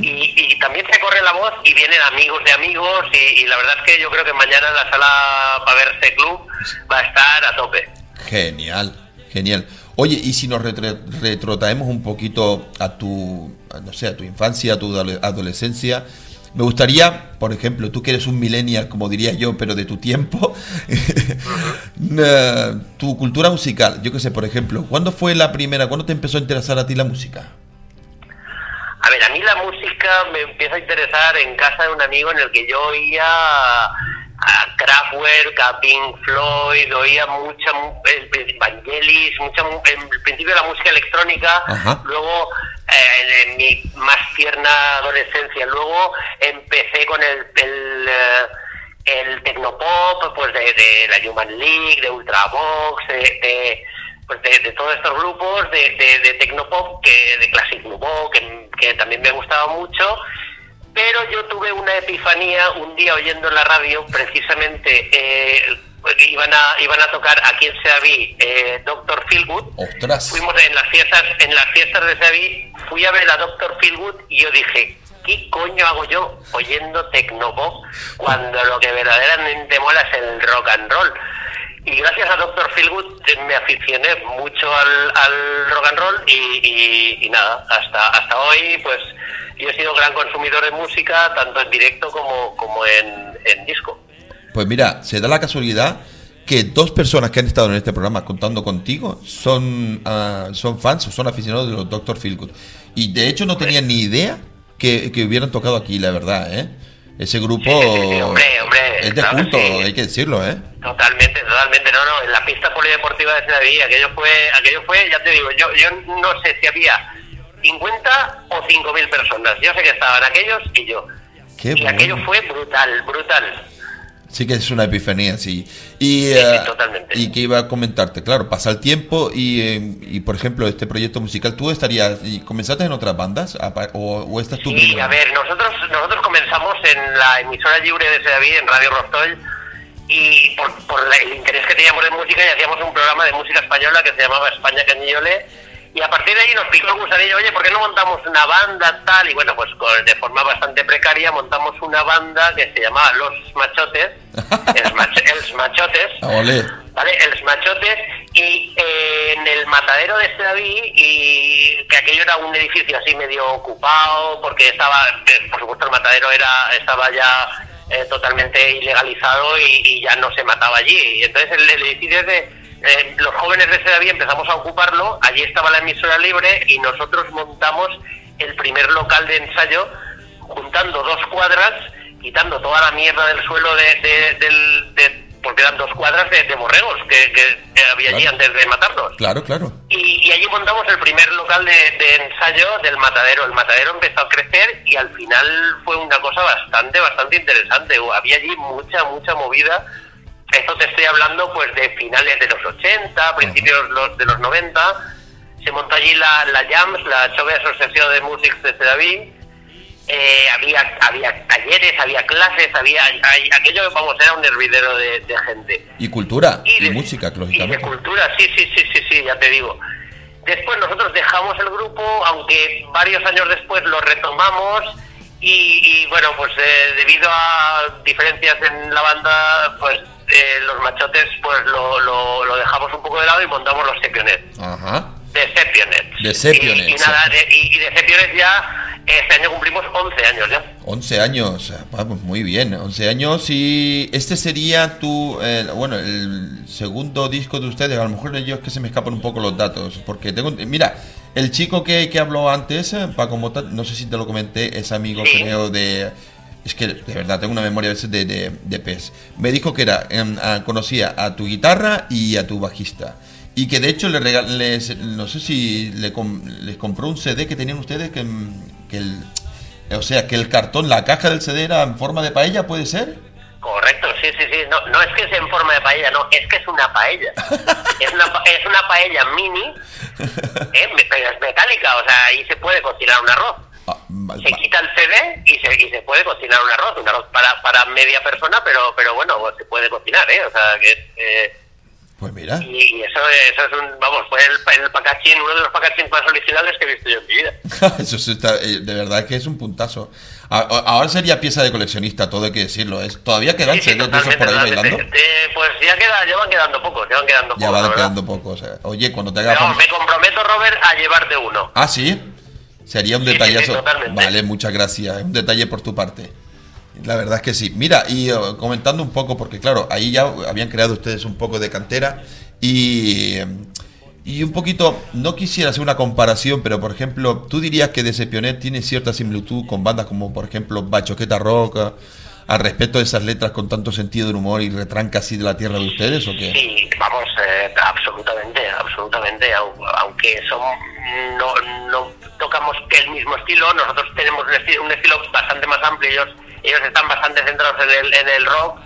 y, y también se corre la voz y vienen amigos de amigos y, y la verdad es que yo creo que mañana en la sala para verse club va a estar a tope. Genial, genial. Oye, y si nos retre- retrotraemos un poquito a tu, no sé, a tu infancia, a tu adole- adolescencia, Me gustaría, por ejemplo, tú que eres un millennial, como diría yo, pero de tu tiempo, eh, tu cultura musical. Yo qué sé, por ejemplo, ¿cuándo fue la primera, cuándo te empezó a interesar a ti la música? A ver, a mí la música me empieza a interesar en casa de un amigo en el que yo oía a Kraftwerk, a Pink Floyd, oía mucha mu- el Vangelis, mucha mu- en el principio la música electrónica, Ajá. luego eh, en mi más tierna adolescencia, luego empecé con el, el, eh, el tecnopop, pues de, de la Human League, de Ultravox, de, de, pues de, de todos estos grupos de, de, de tecnopop, que, de Classic Nubo, que, que también me gustaba mucho. Pero yo tuve una epifanía un día oyendo en la radio, precisamente eh, iban a iban a tocar aquí en Seaví eh, Doctor Feelgood. Ostras. Fuimos en las fiestas en las fiestas de Seaví, fui a ver a Doctor Feelgood y yo dije, ¿qué coño hago yo oyendo Tecnopop cuando lo que verdaderamente mola es el rock and roll? Y gracias a Doctor eh, me aficioné mucho al, al rock and roll y, y- y nada, hasta, hasta hoy pues yo he sido gran consumidor de música, tanto en directo como, como en, en disco. Pues mira, se da la casualidad que dos personas que han estado en este programa contando contigo son, ah, son fans o son aficionados de los Dr. Feelgood. Y de hecho no tenían ni idea que, que hubieran tocado aquí, la verdad, ¿eh? Ese grupo Hombre, hombre, es de culto, hay que decirlo, ¿eh? Totalmente, totalmente, no, no, en la pista polideportiva de Sedaví, aquello fue, aquello fue, ya te digo, yo, yo no sé si había 50 o 5.000 personas, yo sé que estaban aquellos y yo. Qué y bueno. aquello fue brutal, brutal. Sí que es una epifanía, sí. Y, Sí, sí, eh, totalmente. y que iba a comentarte, claro, pasa el tiempo y, eh, y, por ejemplo, este proyecto musical, ¿tú estarías, y comenzaste en otras bandas o, o esta es tu Sí, primera? a ver, nosotros nosotros comenzamos en la emisora libre de Sedaví, en Radio Rostol, y por, por el interés que teníamos en música, y hacíamos un programa de música española que se llamaba España Cañillole, y a partir de ahí nos picó el gusanillo, oye, ¿por qué no montamos una banda tal? Y bueno, pues con- de forma bastante precaria montamos una banda que se llamaba Los Machotes, Els, Mach- Els Machotes, Ah. ¿vale? El Machotes y eh, en el matadero de Sedaví y que aquello era un edificio así medio ocupado porque estaba, eh, por supuesto el matadero era estaba ya eh, totalmente ilegalizado y, y ya no se mataba allí. Y entonces el, el edificio de eh, los jóvenes de Sedaví empezamos a ocuparlo, allí estaba la emisora libre y nosotros montamos el primer local de ensayo juntando dos cuadras, quitando toda la mierda del suelo de, de- del, de- porque eran dos cuadras de, de borregos que, que había allí antes de matarlos. Claro, claro. Y, y allí montamos el primer local de, de ensayo del matadero. El matadero empezó a crecer y al final fue una cosa bastante, bastante interesante. Había allí mucha, mucha movida. Esto te estoy hablando pues de finales de los 80, principios de los 90. Se montó allí la, la JAMS, la Chove Asociación de Músics de Sedaví. Eh, había había talleres, había clases, había hay- aquello, vamos, era un hervidero de- de gente Y cultura, y, de- música, Y de lógicamente. cultura, sí, sí, sí, sí, sí, ya te digo. Después nosotros dejamos el grupo, aunque varios años después lo retomamos y, y, bueno, pues eh, debido a diferencias en la banda, pues eh, los machotes pues lo, lo, lo dejamos un poco de lado y montamos los Sepionets. Ajá. De Sepionets. De Sepionets. Y, y nada, de- y, y de Sepionets ya, este año cumplimos 11 años ya. 11 años, vamos, muy bien, 11 años y este sería tu, eh, bueno, el segundo disco de ustedes, a lo mejor yo es que se me escapan un poco los datos, porque tengo, mira, el chico que, que habló antes, eh, Paco Mota, no sé si te lo comenté, es amigo Sí. creo de, es que de verdad tengo una memoria a veces de, de, de pez, me dijo que era, ah, conocía a tu guitarra y a tu bajista. Y que de hecho le regal- les, no sé si le com- les compró un CD que tenían ustedes que, que el, o sea, que el cartón, la caja del CD era en forma de paella, ¿puede ser? Correcto, sí, sí, sí. No, no es que sea en forma de paella, no, es que es una paella. es, una, es una paella mini, ¿eh? es metálica, o sea, ahí se puede cocinar un arroz. Ah, Se quita el CD y se, y se puede cocinar un arroz, un arroz para, para media persona, pero pero bueno, pues se puede cocinar, ¿eh? O sea, que... eh, pues mira, y, y eso, eso es un, vamos, fue el, el packaging, uno de los packaging más originales que he visto yo en mi vida. eso está, eh, de verdad que es un puntazo. Ahora sería pieza de coleccionista, todo hay que decirlo. Es, ¿Todavía quedan Sí, sí, CDs de esos por ahí bailando? Eh, pues ya, queda, ya van quedando pocos, ya van quedando Ya pocos. van quedando pocos. eh. Oye, cuando te haga fam- me comprometo, Robert, a llevarte uno. Ah, sí, sería un Sí, detallazo. vale, muchas gracias. Un detalle por tu parte. La verdad es que sí. Mira, y eh, comentando un poco, porque claro, ahí ya habían creado ustedes un poco de cantera y, y un poquito, no quisiera hacer una comparación, pero por ejemplo, ¿tú dirías que Decepcionet tiene cierta similitud con bandas como por ejemplo Bachoqueta Rock, eh, al respecto de esas letras con tanto sentido del humor y retranca así de la tierra de ustedes o qué? Sí, vamos, eh, absolutamente, absolutamente. au- Aunque son, no, no tocamos el mismo estilo, nosotros tenemos un estilo, un estilo bastante más amplio. Ellos, ellos están bastante centrados en el, en el rock.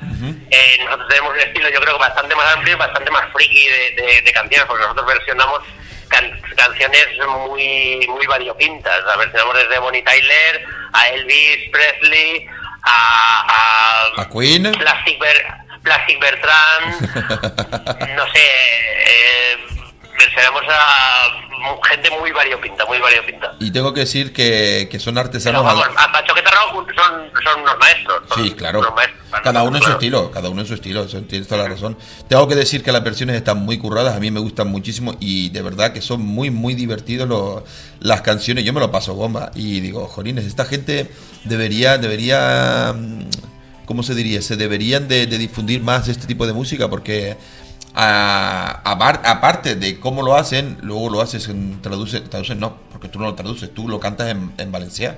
Eh, nosotros tenemos un estilo, yo creo, que bastante más amplio y bastante más friki de, de- de canciones, porque nosotros versionamos can- canciones muy muy variopintas. La versionamos desde Bonnie Tyler a Elvis Presley a, a ¿A Queen? Plastic, Ber- Plastic Bertrand, no sé, eh, mencionamos a gente muy variopinta, muy variopinta. Y tengo que decir que, que son Pero artesanos... vamos, al- a Pachoqueta Rock son, son unos maestros. son Sí, claro. unos maestros. Cada uno en su Claro. estilo, cada uno en su estilo, eso tienes toda la razón. Tengo que decir que las versiones están muy curradas, a mí me gustan muchísimo y de verdad que son muy, muy divertidos los- las canciones. Yo me lo paso bomba y digo, jolines, esta gente debería, debería, mm, ¿cómo se diría? Se deberían de, de difundir más este tipo de música porque aparte de cómo lo hacen, luego lo haces en traduce, traducen no, porque tú no lo traduces, tú lo cantas en, en valenciano.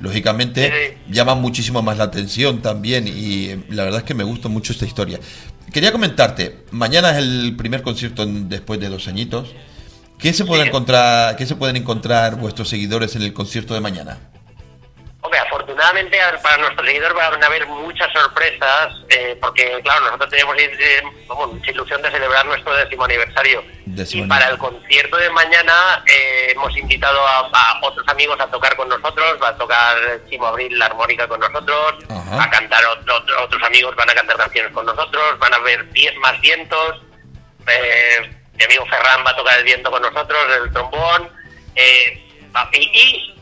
Lógicamente Sí. llama muchísimo más la atención también y eh, la verdad es que me gusta mucho esta historia. Quería comentarte, mañana es el primer concierto en- después de dos añitos. ¿Qué se puede Sí. encontrar, qué se pueden encontrar vuestros seguidores en el concierto de mañana? Hombre, afortunadamente para nuestros seguidores van a haber muchas sorpresas, eh, porque claro, nosotros teníamos eh, mucha ilusión de celebrar nuestro décimo aniversario. Décimo y para el concierto de mañana eh, hemos invitado a, a otros amigos a tocar con nosotros, va a tocar Chimo Abril la armónica con nosotros, Ajá. a cantar otro- otro- otros amigos van a cantar canciones con nosotros, van a haber die- más vientos, eh, mi amigo Ferran va a tocar el viento con nosotros, el trombón. eh, y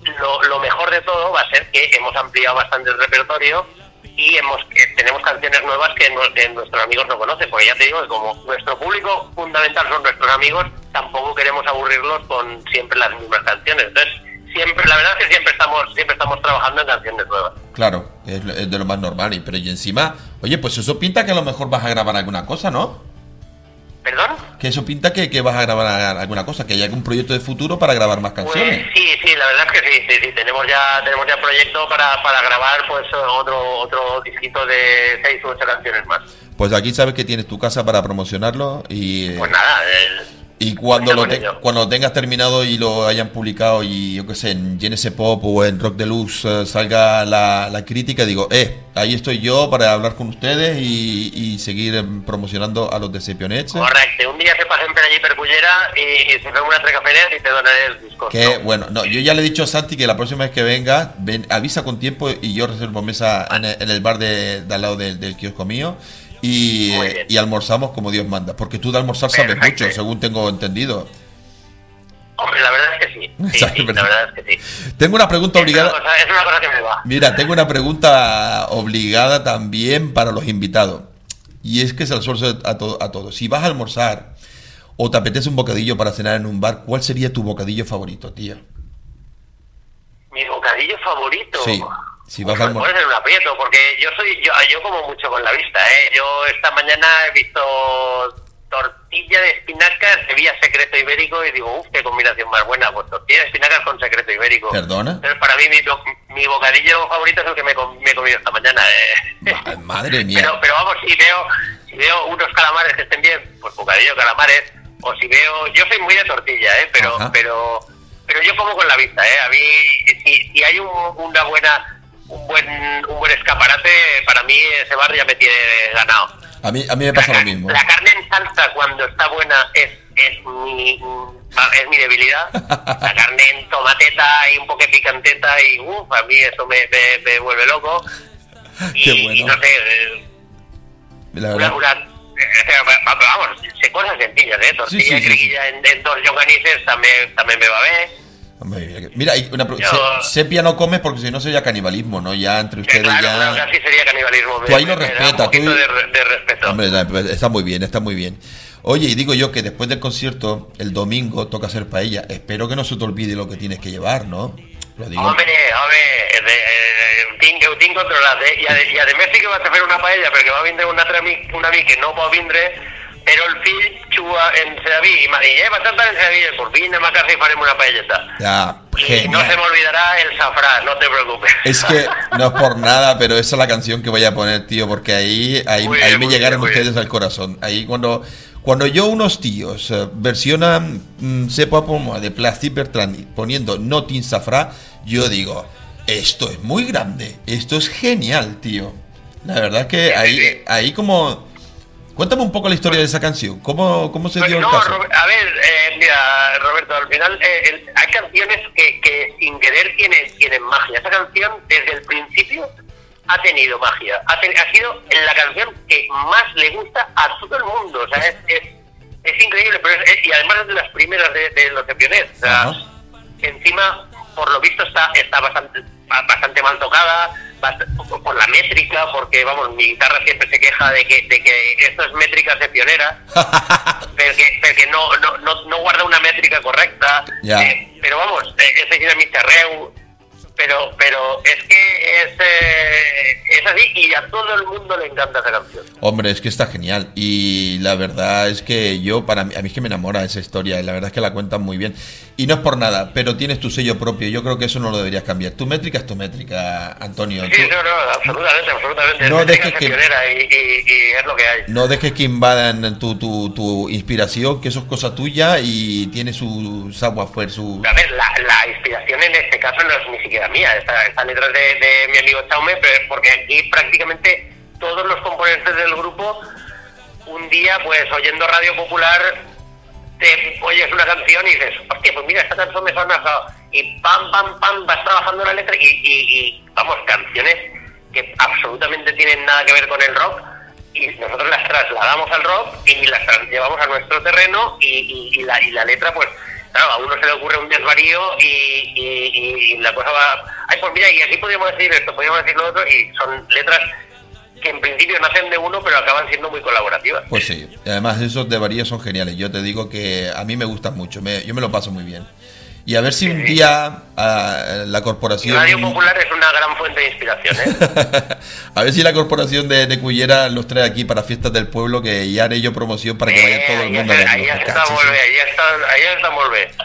y lo, lo mejor de todo va a ser que hemos ampliado bastante el repertorio y hemos tenemos canciones nuevas que, que nuestros amigos no conocen. Porque ya te digo que como nuestro público fundamental son nuestros amigos, tampoco queremos aburrirlos con siempre las mismas canciones. Entonces, siempre la verdad es que siempre estamos siempre estamos trabajando en canciones nuevas. Claro, es de lo más normal, y, pero y encima, oye, pues eso pinta que a lo mejor vas a grabar alguna cosa, ¿no? ¿Perdón? Que eso pinta que, que vas a grabar alguna cosa, que hay algún proyecto de futuro para grabar más Pues canciones. sí, sí, la verdad es que sí, sí, sí, tenemos ya, tenemos ya proyecto para, para grabar pues otro, otro disquito de seis u ocho canciones más. Pues aquí sabes que tienes tu casa para promocionarlo y, Pues nada, el- y cuando, lo te- cuando lo tengas terminado y lo hayan publicado y yo qué sé, en GNS Pop o en Rock Deluxe eh, salga la, la crítica, digo, eh, ahí estoy yo para hablar con ustedes y, y seguir em, promocionando a los de Sepionets. correcto, un día se pasen per allí per Cullera y, y se fue una trecaferea y te donaré el disco. Que bueno, no, yo ya le he dicho a Santi que la próxima vez que venga, ven, avisa con tiempo y yo reservo mesa en el, en el bar de, de al lado del, del kiosco mío y, eh, y almorzamos como Dios manda, porque tú de almorzar sabes Perfecto. mucho, según tengo entendido. Hombre, la verdad es que sí, la verdad es que sí. Tengo una pregunta Es una, obligada. cosa, es una cosa que me va. Mira, tengo una pregunta obligada también para los invitados. Y es que se la suelto a, to- a todos. Si vas a almorzar o te apetece un bocadillo para cenar en un bar, ¿cuál sería tu bocadillo favorito, tía? Mi bocadillo favorito. Sí, si vas pones en un aprieto, porque yo soy, yo, yo como mucho con la vista, ¿eh? Yo esta mañana he visto tortilla de espinacas vía secreto ibérico y digo, uff, qué combinación más buena, pues tortilla de espinacas con secreto ibérico. ¿Perdona? Entonces para mí mi, mi bocadillo favorito es el que me, me he comido esta mañana, ¿eh? Ma- Madre mía. Pero, pero vamos, si veo, si veo unos calamares que estén bien, pues bocadillo calamares, o si veo, yo soy muy de tortilla, ¿eh? pero, Ajá. pero, pero yo como con la vista, ¿eh? A mí, si, si hay un, una buena, un buen, un buen escaparate, para mí ese bar ya me tiene ganado. A mí, a mí me pasa la, lo mismo. la carne en salsa cuando está buena es, es mi es mi debilidad. La carne en tomateta y un poco picanteta y uff, a mí eso me, me, me vuelve loco. Y, Qué y bueno. no sé, eh, La una, verdad. una, eh, va- va- vamos, sé cosas sencillas, ¿eh? Tortilla Sí, sí, y en, en dos yoganises también, también me va bien. Hombre, Mira, hay una Yo- se- sepia no comes porque si no sería canibalismo, ¿no? Ya entre ustedes claro, ya. claro, casi sería canibalismo. Tú ahí lo respetas, tú- de, re- de respeto. Hombre, la- está muy bien, está muy bien. Oye, y digo yo que después del concierto, el domingo toca hacer paella. Espero que no se te olvide lo que tienes que llevar, ¿no? Lo digo. Home, home, de, eh, ho tinc, ho tinc controlat, eh? I a, I a més sí que vaig a fer una paella perquè va vindre un altre amic, un amic que no pot vindre, però el fill juga en Sedaví i m'ha dit, eh, vas a estar en Sedaví, pues vine a casa i farem una paelleta. Ya, Y no se me olvidará el safrán, no te preocupes. Es que no es por nada, pero esa es la canción que voy a poner, tío, porque ahí, ahí, ahí me llegaron bien, ustedes al corazón. Ahí cuando, cuando yo unos tíos eh, versionan mm, Sepa Pomo de Plastic Bertrand poniendo Notin Safra, yo digo, esto es muy grande, esto es genial, tío. La verdad que ahí, ahí como... Cuéntame un poco la historia de esa canción, ¿cómo, cómo se dio el no, caso? Robert- a ver, eh, mira, Roberto, al final eh, el- hay canciones que, que sin querer tienen, tienen magia. Esa canción, desde el principio, ha tenido magia. Ha, ten- ha sido la canción que más le gusta a todo el mundo. O sea, es, es, es increíble, pero es- y además es de las primeras de, de los de Pioneer. O sea, Ajá. encima, por lo visto, está, está bastante, bastante mal tocada, por- la métrica, porque, vamos, mi guitarra siempre se queja de que, de que esto es métricas de pionera, porque, porque no, no, no, no guarda una métrica correcta. Ya. Eh, pero vamos, eh, ese es mi terreu, pero, pero es que es, eh, es así y a todo el mundo le encanta esa canción. Hombre, es que está genial. Y la verdad es que yo, para mí, a mí es que me enamora esa historia. Y la verdad es que la cuentan muy bien. Y no es por nada, pero tienes tu sello propio. Yo creo que eso no lo deberías cambiar. Tu métrica es tu métrica, Antonio. Sí, Tú- no, no, absolutamente, absolutamente. No es dejes que- pionera y, y- y es lo que hay. No dejes que invadan tu, tu, tu inspiración, que eso es cosa tuya y tiene su savoir-faire, su... A ver, la, la inspiración en este caso no es ni siquiera mía, esta, esta letra es de, de mi amigo Chaume, pero porque aquí prácticamente todos los componentes del grupo, un día, pues oyendo Radio Popular, te oyes una canción y dices, hostia, pues mira, esta canción me suena. Y pam, pam, pam, vas trabajando la letra y, y, y, vamos, canciones que absolutamente tienen nada que ver con el rock y nosotros las trasladamos al rock y las llevamos a nuestro terreno y, y- la, y la letra, pues, claro, a uno se le ocurre un desvarío y, la cosa va... Ay, pues mira, y aquí podríamos decir esto, podríamos decir lo otro y son letras que en principio nacen de uno pero acaban siendo muy colaborativas. Pues sí, además esos de varías son geniales. Yo te digo que a mí me gustan mucho, me- yo me lo paso muy bien. Y a ver si un día la corporación... Radio Popular es una gran fuente de inspiración, ¿eh? a ver si la corporación de, de Cullera los trae aquí para fiestas del pueblo, que ya haré yo promoción para que vaya todo el Eh, mundo a ahí está ahí está.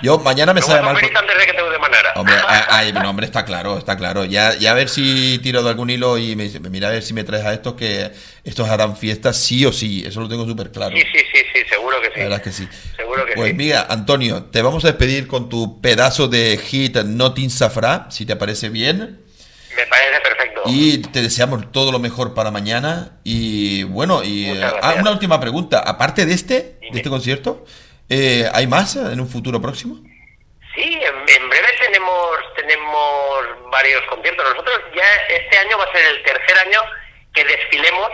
Yo mañana me mal. antes de que te. Hombre, a- ay, no, hombre, está claro, está claro. Ya, ya a ver si tiro de algún hilo y me dice, mira a ver si me traes a estos que estos harán fiestas sí o sí. Eso lo tengo súper claro. Sí, sí, sí, sí, seguro que sí. La verdad es que sí. Seguro que Pues sí. mira, Antonio, te vamos a despedir con tu pedazo de hit Notin Safra, si te parece bien. Me parece perfecto. Y te deseamos todo lo mejor para mañana. Y bueno, y ah, una última pregunta. Aparte de este, de este concierto, eh, ¿hay más en un futuro próximo? Sí, en, en breve tenemos tenemos varios conciertos. Nosotros ya este año va a ser el tercer año que desfilemos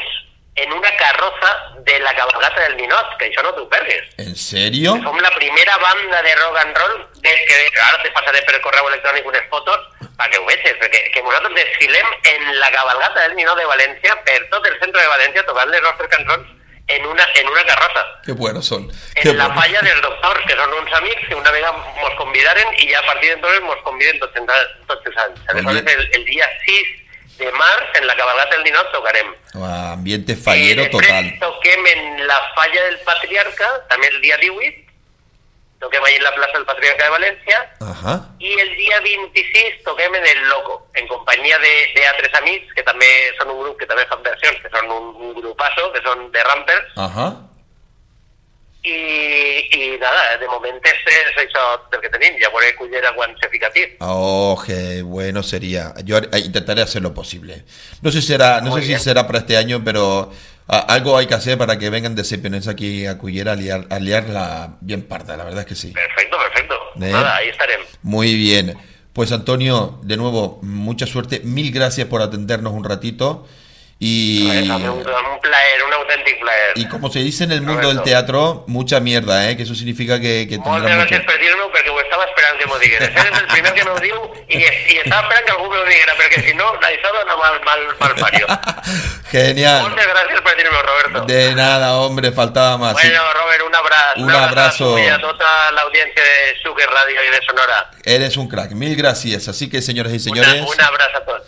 en una carroza de la cabalgata del Ninot, que això no t'ho pergues. ¿En serio? Som la primera banda de rock and roll de, que ara te passaré per correu electrònic unes fotos perquè ho vegis, perquè que nosaltres desfilem en la cabalgata del Ninot de València per tot el centre de València tocant les nostres cançons en una, en una carroza. Qué buenos son. Qué En la buenos. falla dels doctors, que són uns amics que una vegada mos convidaren i ja a partir d'entonces mos conviden tots, tots els anys. Aleshores, el, el dia 6 de març, en la cabalgata del Ninot, tocarem. Ah, ambiente fallero després total. toquem en la falla del Patriarca, també el dia 18, toquem ahí en la plaça del Patriarca de València, Ajá. i el dia 26 toquem en el Loco, en companyia de, de altres amics, que també són un grup que també fan versions, que són un, un grupasso, que són de Rampers, Ajá. I, i nada, de moment és, és això del que tenim, ja veuré cullera quan se fica. Oh, qué bueno sería. Yo eh, intentaré hacer lo posible. No sé si será, no Muy sé si será para este año, pero ah, algo hay que hacer para que vengan de Sepiones aquí a Cullera a, liar, a liarla bien parda, la verdad es que sí. Perfecto, perfecto. Eh. Nada, ahí estarem. Muy bien. Pues Antonio, de nuevo, mucha suerte. Mil gracias por atendernos un ratito. Y, un, un player, un auténtico player. y como se dice en el mundo del Correcto. teatro, mucha mierda, ¿eh? que eso significa que, que Moltes tendrá mucho. gràcies per dir-m'ho perquè ho estava esperant que m'ho digueres. Eres el primer que m'ho diu i, i estava esperant que algú m'ho diguera perquè si no, això dona mal, mal, mal pario. Genial. Moltes gràcies per dir-m'ho, Roberto. De nada, hombre, faltaba más. Bueno, Robert, un abrazo. Un abrazo. Y a toda la audiencia de Suque Radio y de Sonora. eres un crack. Mil gracias. Así que, señoras y señores, Una- un abrazo a todos.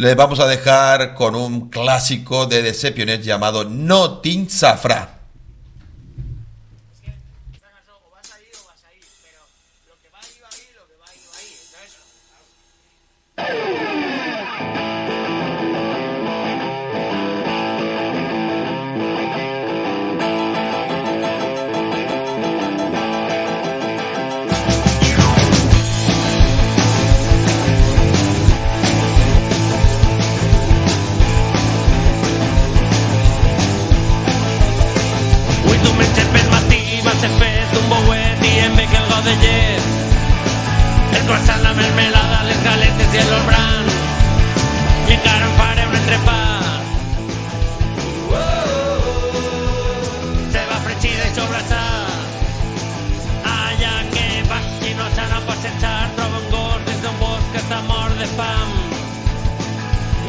Les vamos a dejar con un clásico de Decepciones llamado No Tin Safra. Avui Croissant, la mermelada, les galetes i el bran. I encara em faré un entrepat. Ceba fregida i sobrassat. Allà que vas i no s'ha a passejar, troba un gos des d'un bosc que està de fam.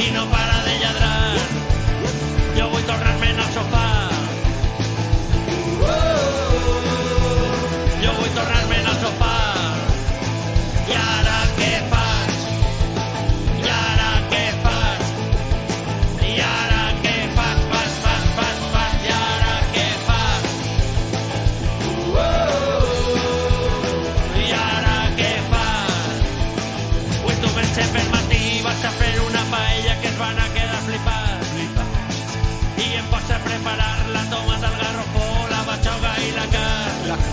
I no para de lladrar. Jo vull tornar-me'n tomata, el garrofó, la batxoga i la carn.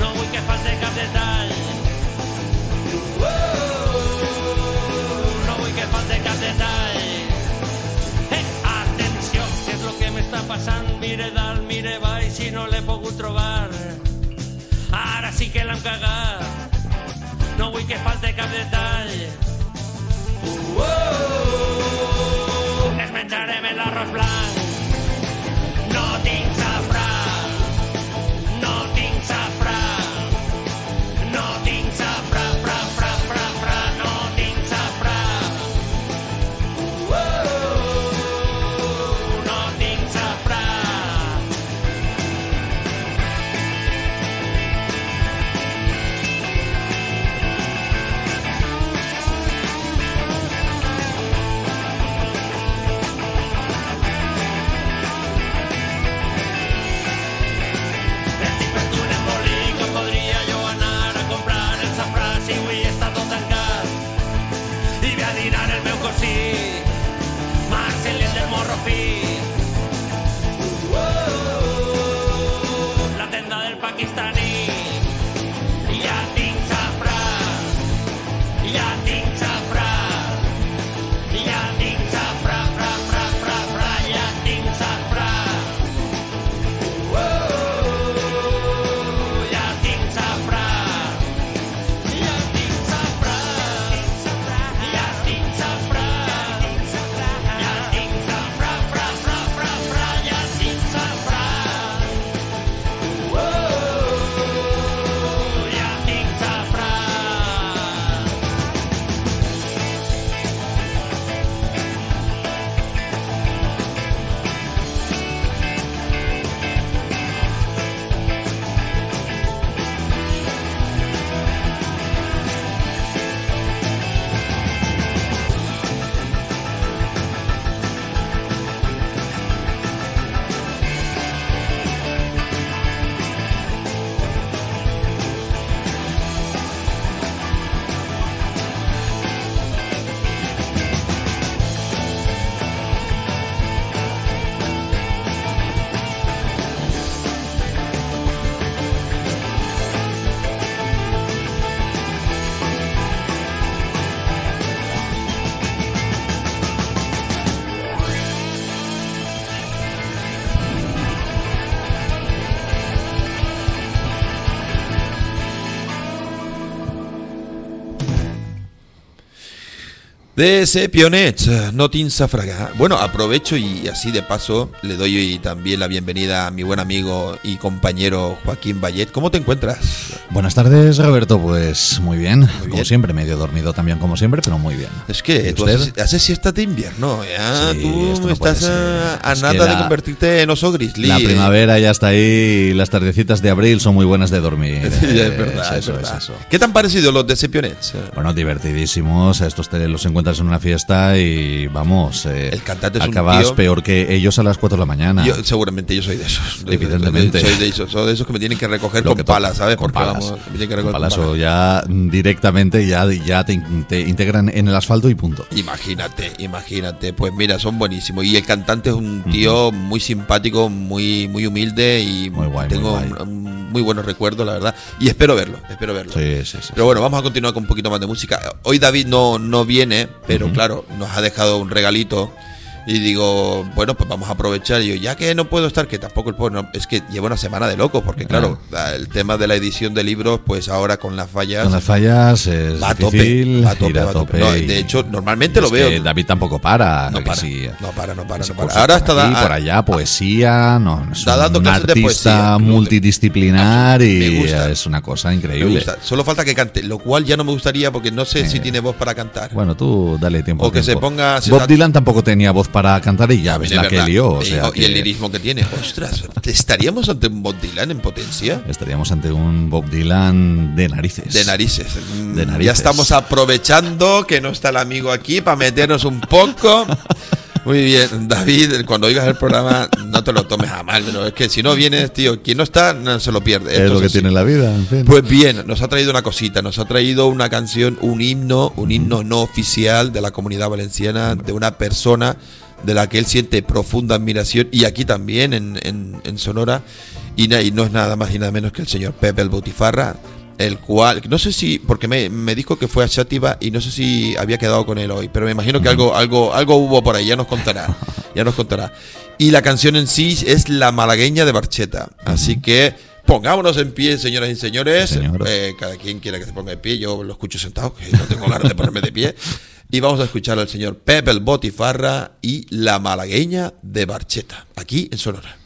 No vull que falte cap detall. No vull que falte cap detall. Eh, atenció, què és lo que m'està passant? Mire dalt, mire baix i no l'he pogut trobar. Ara sí que l'hem cagat. No vull que falte cap detall. Es menjarem l'arròs. De Sepionets, no Fraga. Bueno, aprovecho y así de paso le doy también la bienvenida a mi buen amigo y compañero Joaquín Vallet. ¿Cómo te encuentras? Buenas tardes, Roberto. Pues muy bien, como bien. siempre, medio dormido también como siempre, pero muy bien. Es que ¿Y tú haces, haces siesta de invierno, ya. Sí, tú no estás a, Es nada de la- convertirte en oso grizzly. La primavera ya está ahí y las tardecitas de abril son muy buenas de dormir. Sí, Eh, es verdad, es eso, verdad. es eso. ¿Qué te han parecido los de Sepionets? Bueno, divertidísimos. Estos te los encuentras en una fiesta y vamos. eh, El cantante es un acabas tío- peor que ellos a las 4 de la mañana. Yo, seguramente yo soy de esos. De- Evidentemente. Soy de esos, soy de esos que me tienen que recoger Lo con palas, ¿sabes? Con Porque palas. Vamos, me tienen que Con recoger palas con o palas. ya directamente ya, ya te, te integran en el asfalto y punto. Imagínate, imagínate. Pues mira, son buenísimos. Y el cantante es un tío muy simpático, muy, muy humilde y Muy guay, tengo muy guay. buenos recuerdos, la verdad. Y espero verlo, espero verlo. Sí, sí, sí. Pero bueno, vamos a continuar con un poquito más de música. Hoy David no, no viene, pero claro, nos ha dejado un regalito. Y digo, bueno, pues vamos a aprovechar. Y yo, ya que no puedo estar, que tampoco el es que lleva una semana de loco, porque claro, el tema de la edición de libros, pues ahora con las fallas. Con las fallas es Va a tope, difícil va a tope, va a tope. No, de hecho, normalmente lo veo. David tampoco para. no para, sí, no para, no para, no para. Ahora está, aquí, da- por allá, poesía, no, es Está dando un clases de artista poesía. multidisciplinar Me y es una cosa me increíble. gusta. Solo falta que cante, lo cual ya no me gustaría porque no sé si Eh, tiene voz para cantar. Bueno, tú dale tiempo. O que se tiempo. ponga- si Bob la- Dylan tampoco tenía voz para cantar y ya ves También la es que verdad. lió. O Y- sea y, el que lirismo que tiene. Ostras, ¿estaríamos ante un Bob Dylan en potencia? Estaríamos ante un Bob Dylan de narices. De narices. Mm, De Ya narices. estamos aprovechando que no está el amigo aquí para meternos un poco. Muy bien, David, cuando oigas el programa no te lo tomes a mal, pero es que si no vienes, tío, quien no está no se lo pierde. Es lo que así. tiene la vida, en fin. Pues bien, nos ha traído una cosita, nos ha traído una canción, un himno, un himno no oficial de la comunidad valenciana, de una persona de la que él siente profunda admiración, y aquí también en, en- en Sonora, y, na- y no es nada más y nada menos que el señor Pepe el Botifarra, el cual, no sé si, porque me, me dijo que fue a Chátiva y no sé si había quedado con él hoy, pero me imagino que algo, algo, algo hubo por ahí, ya nos contará, ya nos contará. Y la canción en sí es La Malagueña de Barcheta, así que pongámonos en pie, señoras y señores, Señor. Eh, cada quien quiera que se ponga de pie, yo lo escucho sentado, que no tengo ganas de ponerme de pie. Y vamos a escuchar al señor Pepe Botifarra y La Malagueña de Barcheta, aquí en Sonora.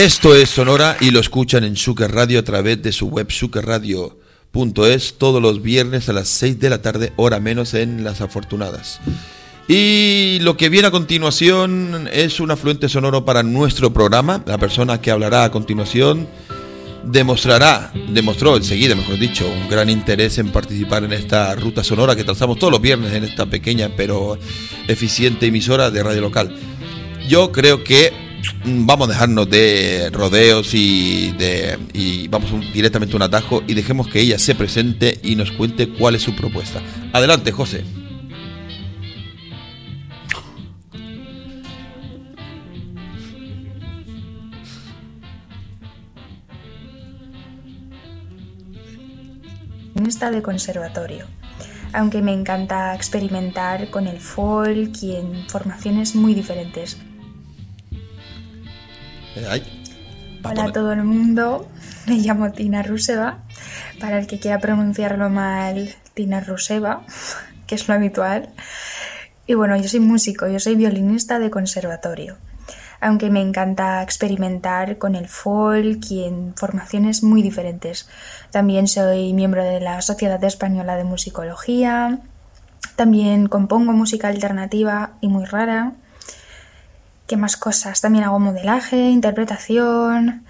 Esto es Sonora y lo escuchan en Suker Radio a través de su web sukerradio.es todos los viernes a las 6 de la tarde, hora menos en Las Afortunadas. Y lo que viene a continuación es un afluente sonoro para nuestro programa. La persona que hablará a continuación demostrará, demostró enseguida, mejor dicho, un gran interés en participar en esta ruta sonora que trazamos todos los viernes en esta pequeña pero eficiente emisora de radio local. Yo creo que vamos a dejarnos de rodeos y de vamos directamente a un atajo y dejemos que ella se presente y nos cuente cuál es su propuesta. Adelante, José. De conservatorio, aunque me encanta experimentar con el folk y en formaciones muy diferentes. Eh, ay, Hola a todo el mundo, me llamo Tina Ruseva. Para el que quiera pronunciarlo mal, Tina Ruseva, que es lo habitual. Y bueno, yo soy músico, yo soy violinista de conservatorio. Aunque me encanta experimentar con el folk y en formaciones muy diferentes. También soy miembro de la Sociedad Española de Musicología. También compongo música alternativa y muy rara. ¿Qué más cosas? También hago modelaje, interpretación.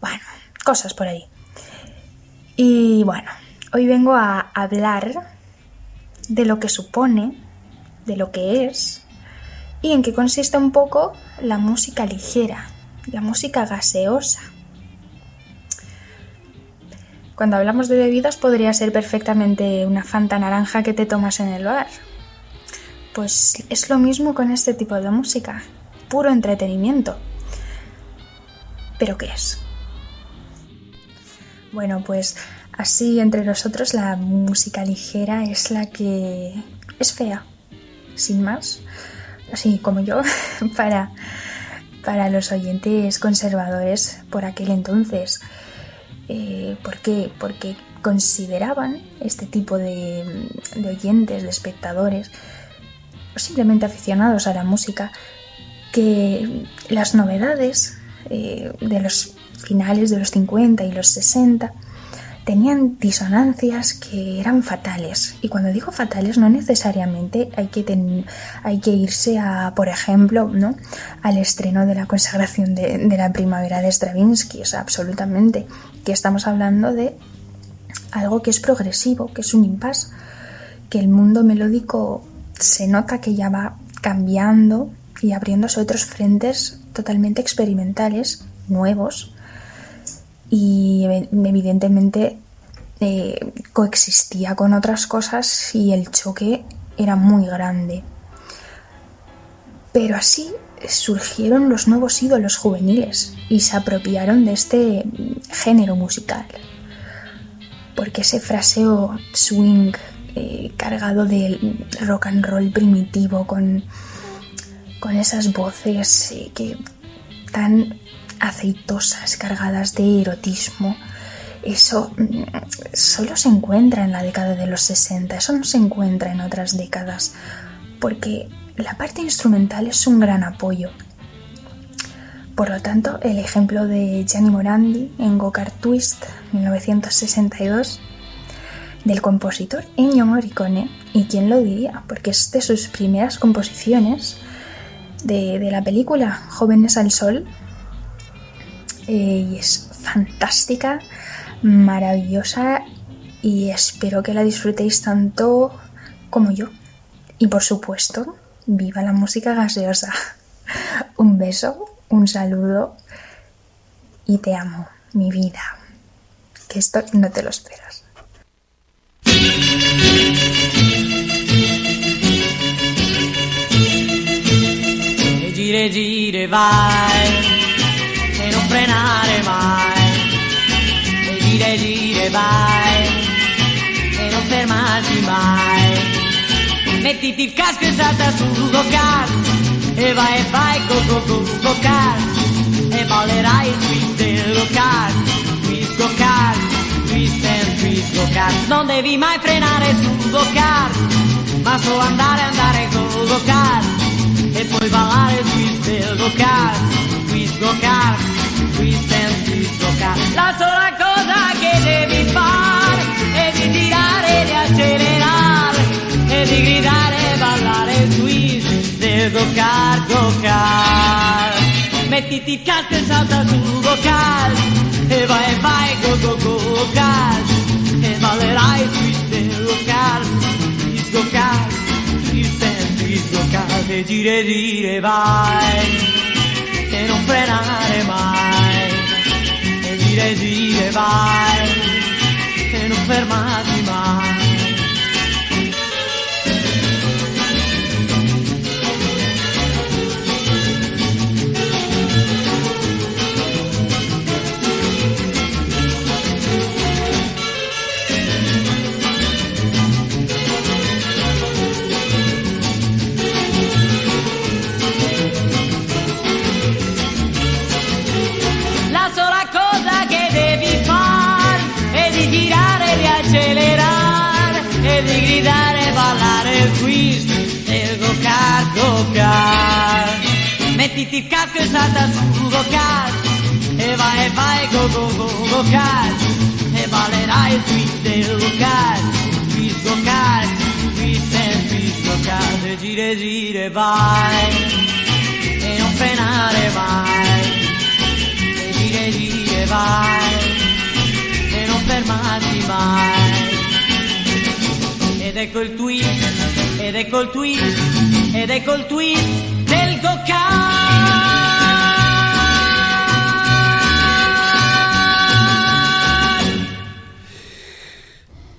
Bueno, cosas por ahí. Y bueno, hoy vengo a hablar de lo que supone, de lo que es y en qué consiste un poco la música ligera, la música gaseosa. Cuando hablamos de bebidas podría ser perfectamente una fanta naranja que te tomas en el bar. Pues es lo mismo con este tipo de música, puro entretenimiento. ¿Pero qué es? Bueno, pues así entre nosotros la música ligera es la que es fea, sin más, así como yo, para, para los oyentes conservadores por aquel entonces. Eh, ¿Por qué? Porque consideraban este tipo de, de oyentes, de espectadores, o simplemente aficionados a la música, que las novedades eh, de los finales de los 50 y los 60 tenían disonancias que eran fatales. Y cuando digo fatales, no necesariamente hay que, hay que irse a, por ejemplo, ¿no? al estreno de la consagración de, de la primavera de Stravinsky. O sea, absolutamente. Que estamos hablando de algo que es progresivo, que es un impasse, que el mundo melódico se nota que ya va cambiando y abriéndose otros frentes totalmente experimentales, nuevos, y ev- evidentemente eh, coexistía con otras cosas y el choque era muy grande. Pero así surgieron los nuevos ídolos juveniles y se apropiaron de este género musical. Porque ese fraseo swing eh, cargado de rock and roll primitivo con, con esas voces que tan aceitosas, cargadas de erotismo. Eso mm, solo se encuentra en la década de los 60, eso no se encuentra en otras décadas, porque la parte instrumental es un gran apoyo. Por lo tanto, el ejemplo de Gianni Morandi en Go-Kart Twist 1962 del compositor Ennio Morricone, y quién lo diría, porque es de sus primeras composiciones de, de la película Jóvenes al Sol, eh, y es fantástica, maravillosa, y espero que la disfrutéis tanto como yo. Y por supuesto, viva la música gaseosa. Un beso, un saludo y te amo, mi vida. Que esto no te lo esperas. Gire gire vai e non frenare mai. E gire gire vai e non fermarti mai. Mettiti il casco e salta sul go-kart e vai e vai go go go go e ballerai il twist del go-kart. Twist go-kart, twist and twist go-kart. Non devi mai frenare sul go-kart, ma solo andare andare go go-kart e poi ballare twist del go-kart, twist go-kart, twist and twist go-kart. La sola cosa che devi fare è di tirare e di accelerare e di gridare e ballare twist del go-kart, go-kart. Mettiti il casco e salta sul go-kart e vai e vai go go go go-kart e ballerai twist del go-kart, twist go-kart, case dire e dire vai e non frenare mai e dire e dire vai e non fermare go-kart. Mettiti il casco e salta sul go-kart e vai e vai go go go go-kart e ballerai il twist del go-kart, twist go-kart, twist and twist go-kart e gire gire vai e non frenare mai. E gire gire vai e non fermarti mai. Ed ecco il twist ed ecco il twist ed ecco il twist del go-kart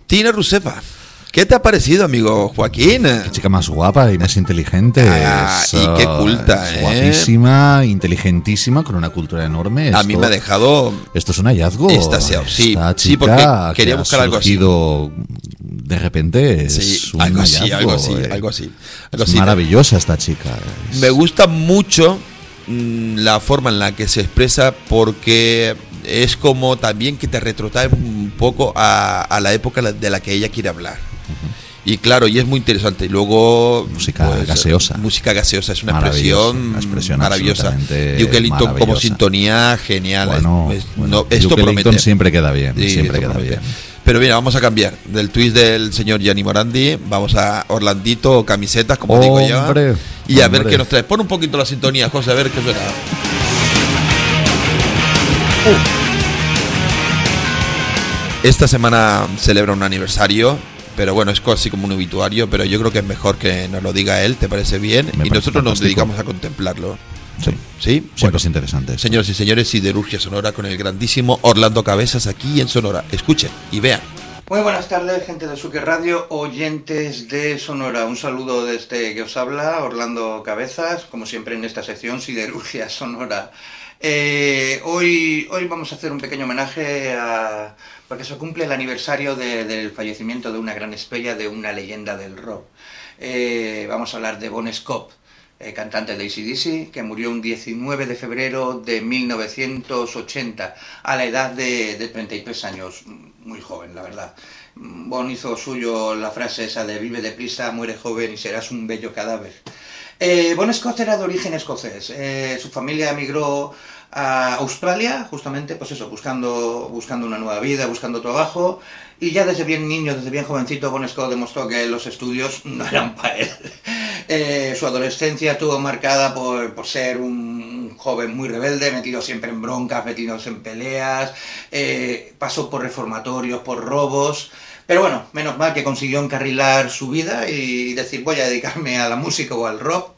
Tina Rusefa. ¿Qué te ha parecido, amigo Joaquín? Qué chica más guapa y más inteligente. Ah, es, y qué culta, es ¿eh? Guapísima, inteligentísima, con una cultura enorme. A mí me ha dejado Esto es un hallazgo. Sí, Esta sí, chica porque que quería ha buscar algo así. De repente es Sí, un algo así, hallazgo, algo así, eh. algo así. algo Es así. maravillosa esta chica. es- Me gusta mucho mm, la forma en la que se expresa porque es como también que te retrotrae un poco a, a la época de la que ella quiere hablar. Y claro, y es muy interesante. Y luego. Música gaseosa. Música gaseosa, es una expresión, una expresión maravillosa. Duke Ellington como sintonía, genial. Bueno, Es- bueno, no, esto promete. siempre queda bien, Sí, siempre queda promete. bien. Pero mira, vamos a cambiar del twist del señor Gianni Morandi. Vamos a Orlandito o camisetas, como digo yo. Hombre, Y a ver hombre. qué nos trae. Pon un poquito la sintonía, José, a ver qué suena. Esta semana celebra un aniversario, pero bueno, es casi como un obituario, pero yo creo que es mejor que nos lo diga él, ¿te parece bien? Me y parece nosotros nos dedicamos a contemplarlo. Sí, ¿Sí? siempre Bueno, es interesante. esto. señoras y señores, Siderurgia Sonora con el grandísimo Orlando Cabezas aquí en Sonora. Escuchen y vean. Muy buenas tardes, gente de Suque Radio, oyentes de Sonora. Un saludo desde que os habla, Orlando Cabezas, como siempre en esta sección Siderurgia Sonora. Eh, hoy, hoy vamos a hacer un pequeño homenaje a. porque se cumple el aniversario de- del fallecimiento de una gran estrella, de una leyenda del rock. Eh, vamos a hablar de Bon Scott. eh, cantante de ACDC, que murió un 19 de febrero de 1980, a la edad de, de 33 años, muy joven, la verdad. Bon hizo suyo la frase esa de vive deprisa, muere joven y serás un bello cadáver. Eh, bon Scott era de origen escocés. Su familia emigró a Australia, justamente, pues eso, buscando, buscando una nueva vida, buscando trabajo. Y ya desde bien niño, desde bien jovencito, Bon Scott demostró que los estudios no eran para él. Eh, su adolescencia estuvo marcada por, por ser un joven muy rebelde, metido siempre en broncas, metido en peleas, eh, pasó por reformatorios, por robos. Pero bueno, menos mal que consiguió encarrilar su vida y decir voy a dedicarme a la música o al rock.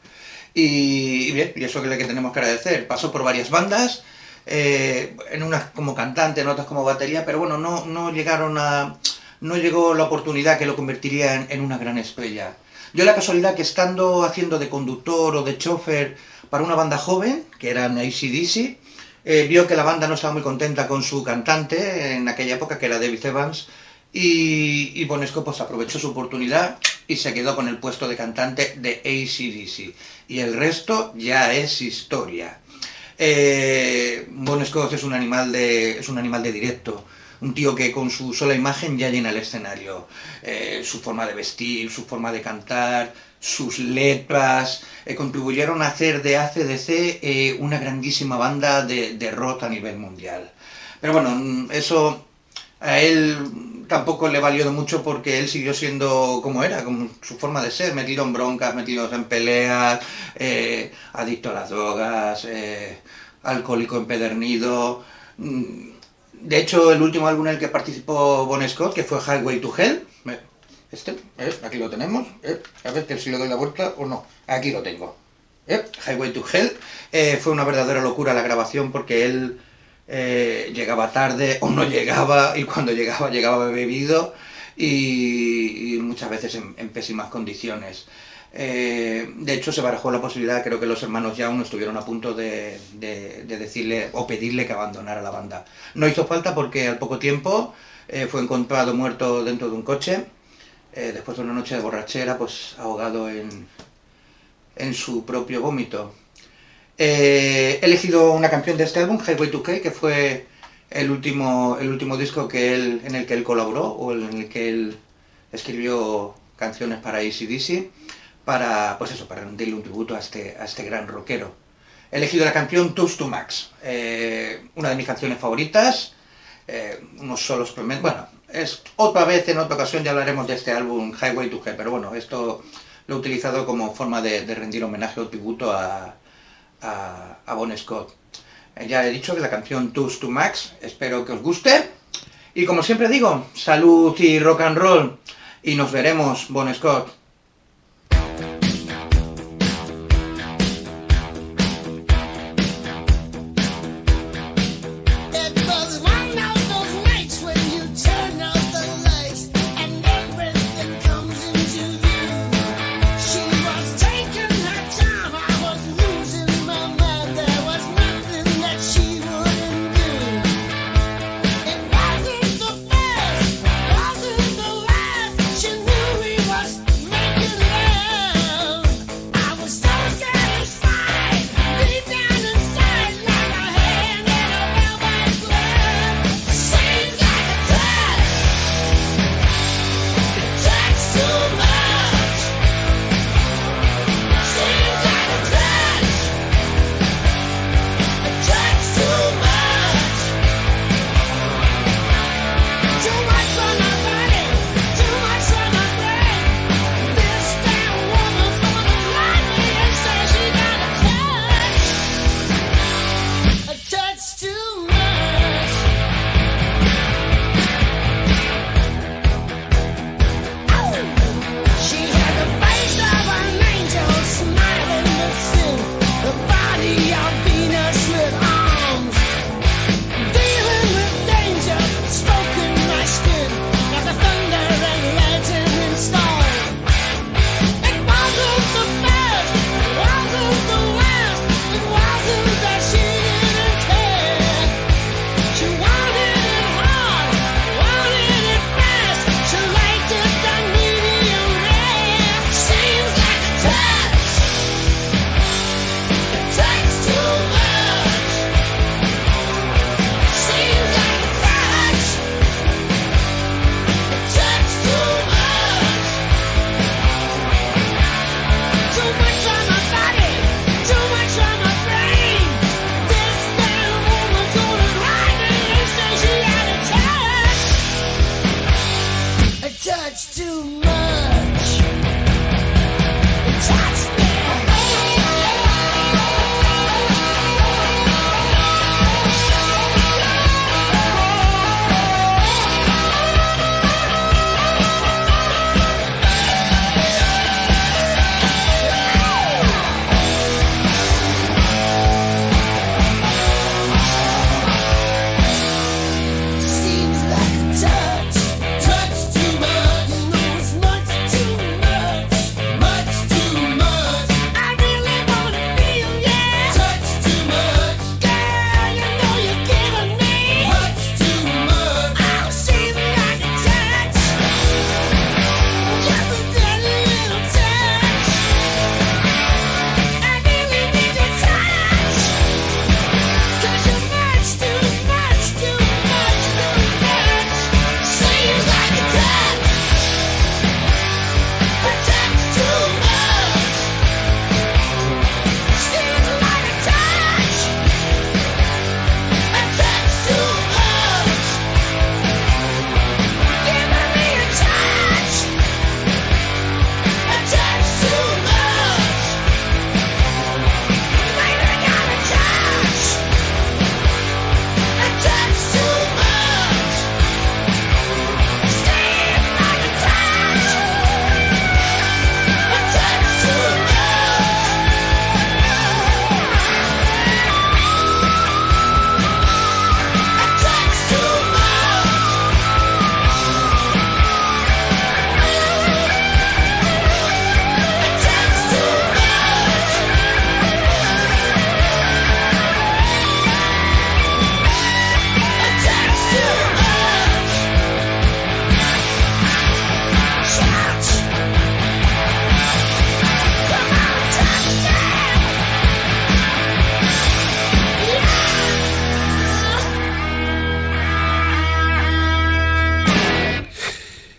Y, bien, y eso que le que tenemos que agradecer. Pasó por varias bandas, eh, en unas como cantante, en otras como batería, pero bueno, no, no llegaron a. no llegó la oportunidad que lo convertiría en, una gran estrella. Yo la casualidad que estando haciendo de conductor o de chofer para una banda joven, que eran ACDC, eh, vio que la banda no estaba muy contenta con su cantante en aquella época, que era David Evans, y, y Bonesco pues aprovechó su oportunidad y se quedó con el puesto de cantante de ACDC. Y el resto ya es historia. Eh, Bon Scott es un animal de, es un animal de directo. Un tío que con su sola imagen ya llena el escenario. Eh, su forma de vestir, su forma de cantar, sus letras, eh, contribuyeron a hacer de ACDC eh, una grandísima banda de, de rock a nivel mundial. Pero bueno, mm, eso a él tampoco le valió mucho porque él siguió siendo como era, como su forma de ser, metido en broncas, metido en peleas, eh, adicto a las drogas, eh, alcohólico empedernido. Mm, De hecho, el último álbum en el que participó Bon Scott, que fue Highway to Hell, este, eh, aquí lo tenemos, a ver que si le doy la vuelta o no, aquí lo tengo. Highway to Hell, fue una verdadera locura la grabación porque él eh, llegaba tarde o no llegaba y cuando llegaba llegaba bebido y, muchas veces en, pésimas condiciones. Eh, de hecho, se barajó la posibilidad, creo que los hermanos Young estuvieron a punto de, de- de decirle o pedirle que abandonara la banda. No hizo falta porque al poco tiempo eh, fue encontrado muerto dentro de un coche, después de una noche de borrachera, pues ahogado en, en su propio vómito. Eh, he elegido una canción de este álbum, Highway to K, que fue el último, el último disco que él, en el que él colaboró o en el que él escribió canciones para ACDC, para, pues eso, para rendirle un tributo a este, a este gran rockero. He elegido la canción Toast to Max, eh, una de mis canciones favoritas, eh, unos solos tremendos. Bueno, es otra vez, en otra ocasión ya hablaremos de este álbum Highway to Hell, pero bueno, esto lo he utilizado como forma de, de rendir homenaje o tributo a, a, Bon Scott. Eh, ya he dicho que la canción Toast to Max, espero que os guste. Y como siempre digo, salud y rock and roll. Y nos veremos, Bon Scott.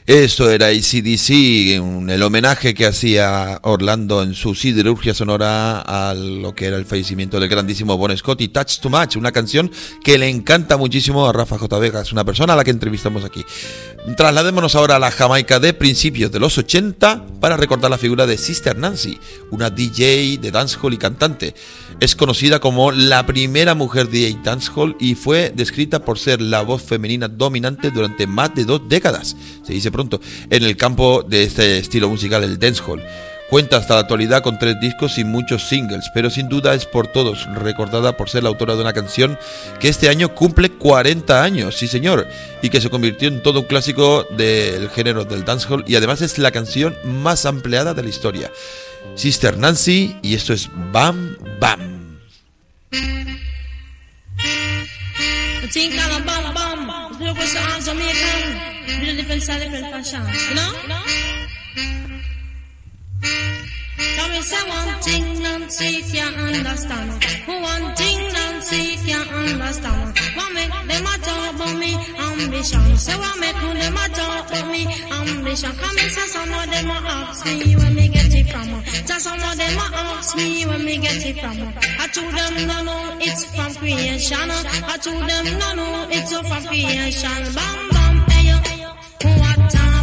Eso era ACDC, el homenaje que hacía Orlando en su siderurgia sonora a lo que era el fallecimiento del grandísimo Bon Scott y Touch to Match, una canción que le encanta muchísimo a Rafa J. Vegas, una persona a la que entrevistamos aquí. Trasladémonos ahora a la Jamaica de principios de los 80 para recordar la figura de Sister Nancy, una DJ de dancehall y cantante. Es conocida como la primera mujer DJ dancehall y fue descrita por ser la voz femenina dominante durante más de dos décadas, se dice pronto, en el campo de este estilo musical, el dancehall. Cuenta hasta la actualidad con tres discos y muchos singles, pero sin duda es por todos recordada por ser la autora de una canción que este año cumple 40 años, sí señor, y que se convirtió en todo un clásico del género del dancehall y además es la canción más ampliada de la historia. Sister Nancy y esto es Bam Bam. You? Come and say one thing Nancy can't understand. One thing Nancy can't understand. What make them a about me ambition? Say what make them a talk about me ambition? Come and say some of them a ask me where me get it from. Say some of them a ask me where me get it from. I told them no no, it's from creation. I told them no no, it's from creation. Bam bam, hey yo, what a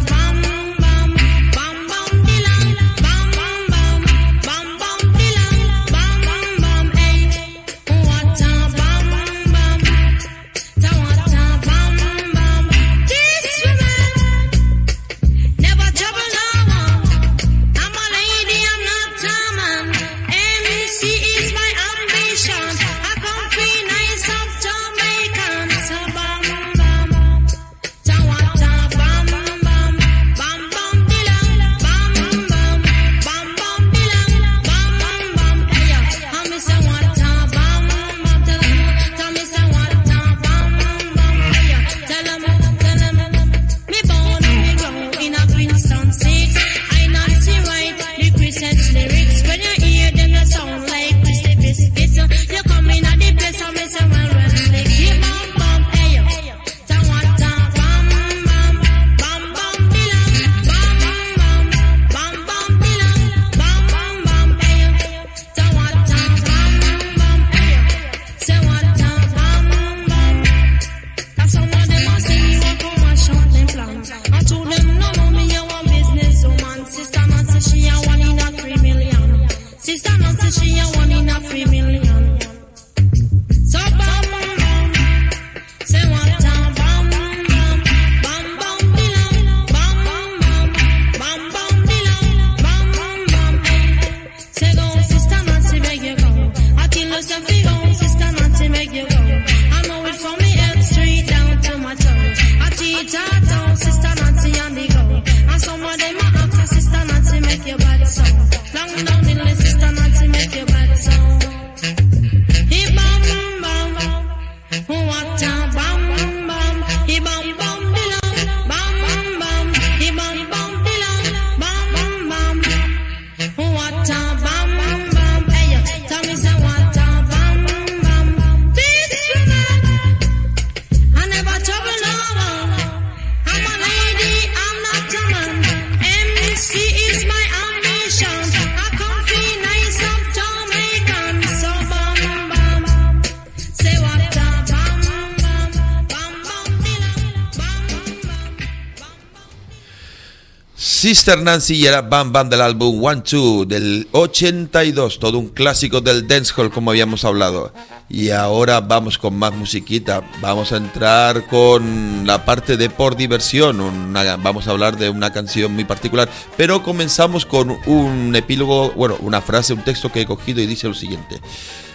Sister Nancy y era Bam Bam del álbum One Two del 82, todo un clásico del dancehall como habíamos hablado. Y ahora vamos con más musiquita, vamos a entrar con la parte de por diversión, vamos a hablar de una canción muy particular, pero comenzamos con un epílogo, bueno, una frase, un texto que he cogido y dice lo siguiente.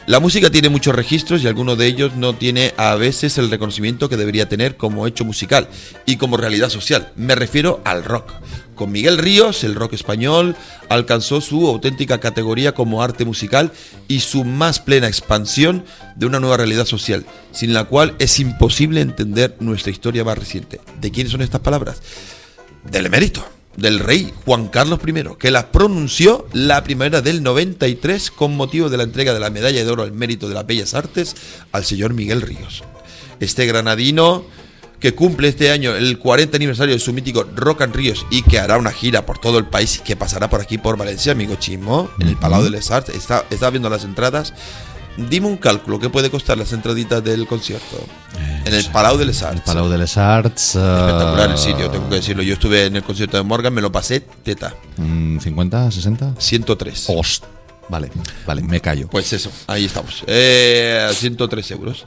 La música tiene muchos registros y alguno de ellos no tiene a veces el reconocimiento que debería tener como hecho musical y como realidad social. Me refiero al rock. Con Miguel Ríos, el rock español alcanzó su auténtica categoría como arte musical y su más plena expansión de una nueva realidad social, sin la cual es imposible entender nuestra historia más reciente. ¿De quiénes son estas palabras? Del emérito, del rey Juan Carlos I, que las pronunció la primavera del 93 con motivo de la entrega de la medalla de oro al mérito de las bellas artes al señor Miguel Ríos. Este granadino que cumple este año el 40 aniversario de su mítico Rock and Ríos y que hará una gira por todo el país y que pasará por aquí por Valencia, amigo Chismo, en el Palau de les Arts. Está, está viendo las entradas. Dime un cálculo, ¿qué puede costar las entraditas del concierto? en el Palau de les Arts. El Palau de les Arts. Espectacular eh, el sitio, tengo que decirlo. Yo estuve en el concierto de Morgan, me lo pasé teta. mm, ¿50, 60? 103. Host. Vale, vale, me callo. Pues eso, ahí estamos. Eh, 103 euros.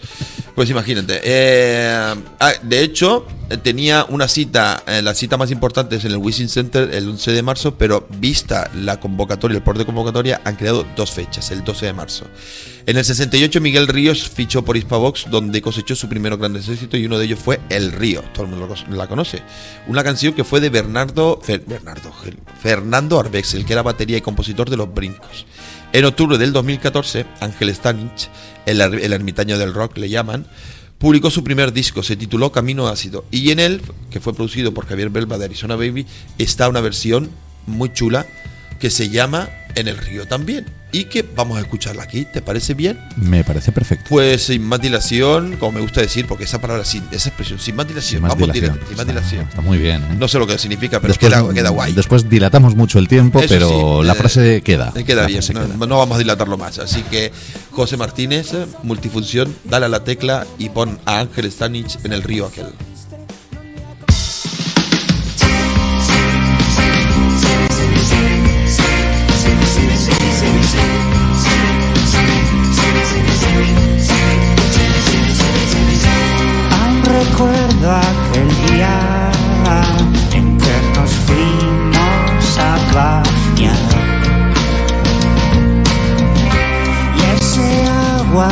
Pues imagínate. eh, ah, de hecho, eh, tenía una cita, eh, la cita más importante es en el Wishing Center el 11 de marzo, pero vista la convocatoria, el port de convocatoria, han creado dos fechas, el 12 de marzo. En el 68 Miguel Ríos fichó por Hispavox, donde cosechó su primer gran éxito y uno de ellos fue El Río, todo el mundo la conoce. Una canción que fue de Bernardo, Bernardo Fernando Arbex, el que era batería y compositor de Los Brincos. En octubre del 2014, Ángel Stanich, el, el ermitaño del rock le llaman, publicó su primer disco, se tituló Camino Ácido. Y en él, que fue producido por Javier Belva de Arizona Baby, está una versión muy chula que se llama En el río también. Y que vamos a escucharla aquí, ¿te parece bien? Me parece perfecto. Pues sin más dilación, como me gusta decir, porque esa palabra, sin, esa expresión, sin más dilación, Sin más vamos dilación. directo, sin más dilación. Está muy bien. ¿eh? No sé lo que significa, pero después, queda, queda guay. Después dilatamos mucho el tiempo, Eso pero sí, la eh, frase queda. eh, Queda bien, no, queda. no vamos a dilatarlo más. Así que, José Martínez, multifunción, dale a la tecla y pon a Ángel Stanich en el río aquel. Aún recuerdo aquel día en que nos fuimos a bañar. Y ese agua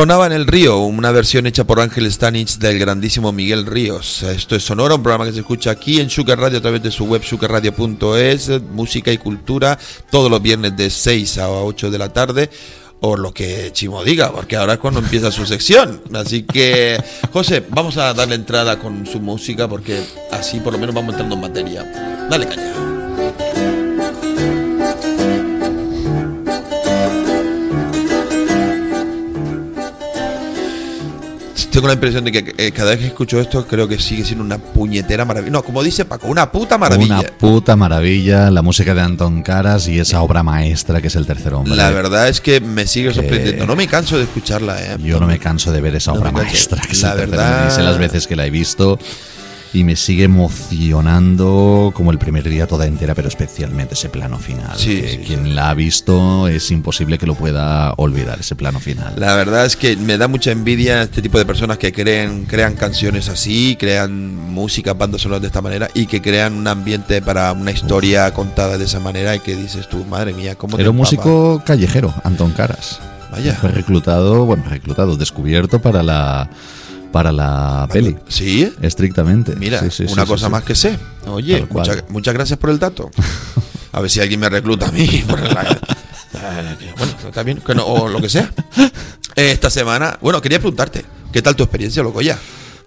Sonaba en el río, una versión hecha por Ángel Stanich del grandísimo Miguel Ríos. Esto es Sonora, un programa que se escucha aquí en Sugar Radio a través de su web sugarradio.es, música y cultura, todos los viernes de 6 a 8 de la tarde. o lo que Chimo diga, porque ahora es cuando empieza su sección. Así que, José, vamos a darle entrada con su música porque así por lo menos vamos entrando en materia. Dale caña. Tengo la impresión de que eh, cada vez que escucho esto creo que sigue siendo una puñetera maravilla. No, como dice Paco, una puta maravilla. Una puta maravilla, la música de Anton Caras y esa obra maestra que es El Tercer Hombre. La verdad es que me sigue sorprendiendo. No me canso de escucharla, ¿eh? Yo no me canso de ver esa No obra canso. maestra que es La El Tercer verdad- Hombre. Y sé las veces que la he visto y me sigue emocionando como el primer día toda entera, pero especialmente ese plano final. Sí, sí, quien la ha visto es imposible que lo pueda olvidar, ese plano final. La verdad es que me da mucha envidia este tipo de personas que creen, crean canciones así, crean música, bandas sonoras de esta manera y que crean un ambiente para una historia contada de esa manera y que dices tú, madre mía, ¿cómo Era un músico callejero, Anton Caras. Vaya. Fue reclutado, bueno, reclutado, descubierto para la para la peli. ¿Sí? Estrictamente. Mira, Sí, sí, sí, una sí, cosa más que sé. Oye, mucha- muchas gracias por el dato. A ver si alguien me recluta a mí. por la- bueno, está bien, que no- o lo que sea. Esta semana, bueno, quería preguntarte, ¿qué tal tu experiencia, loco ya?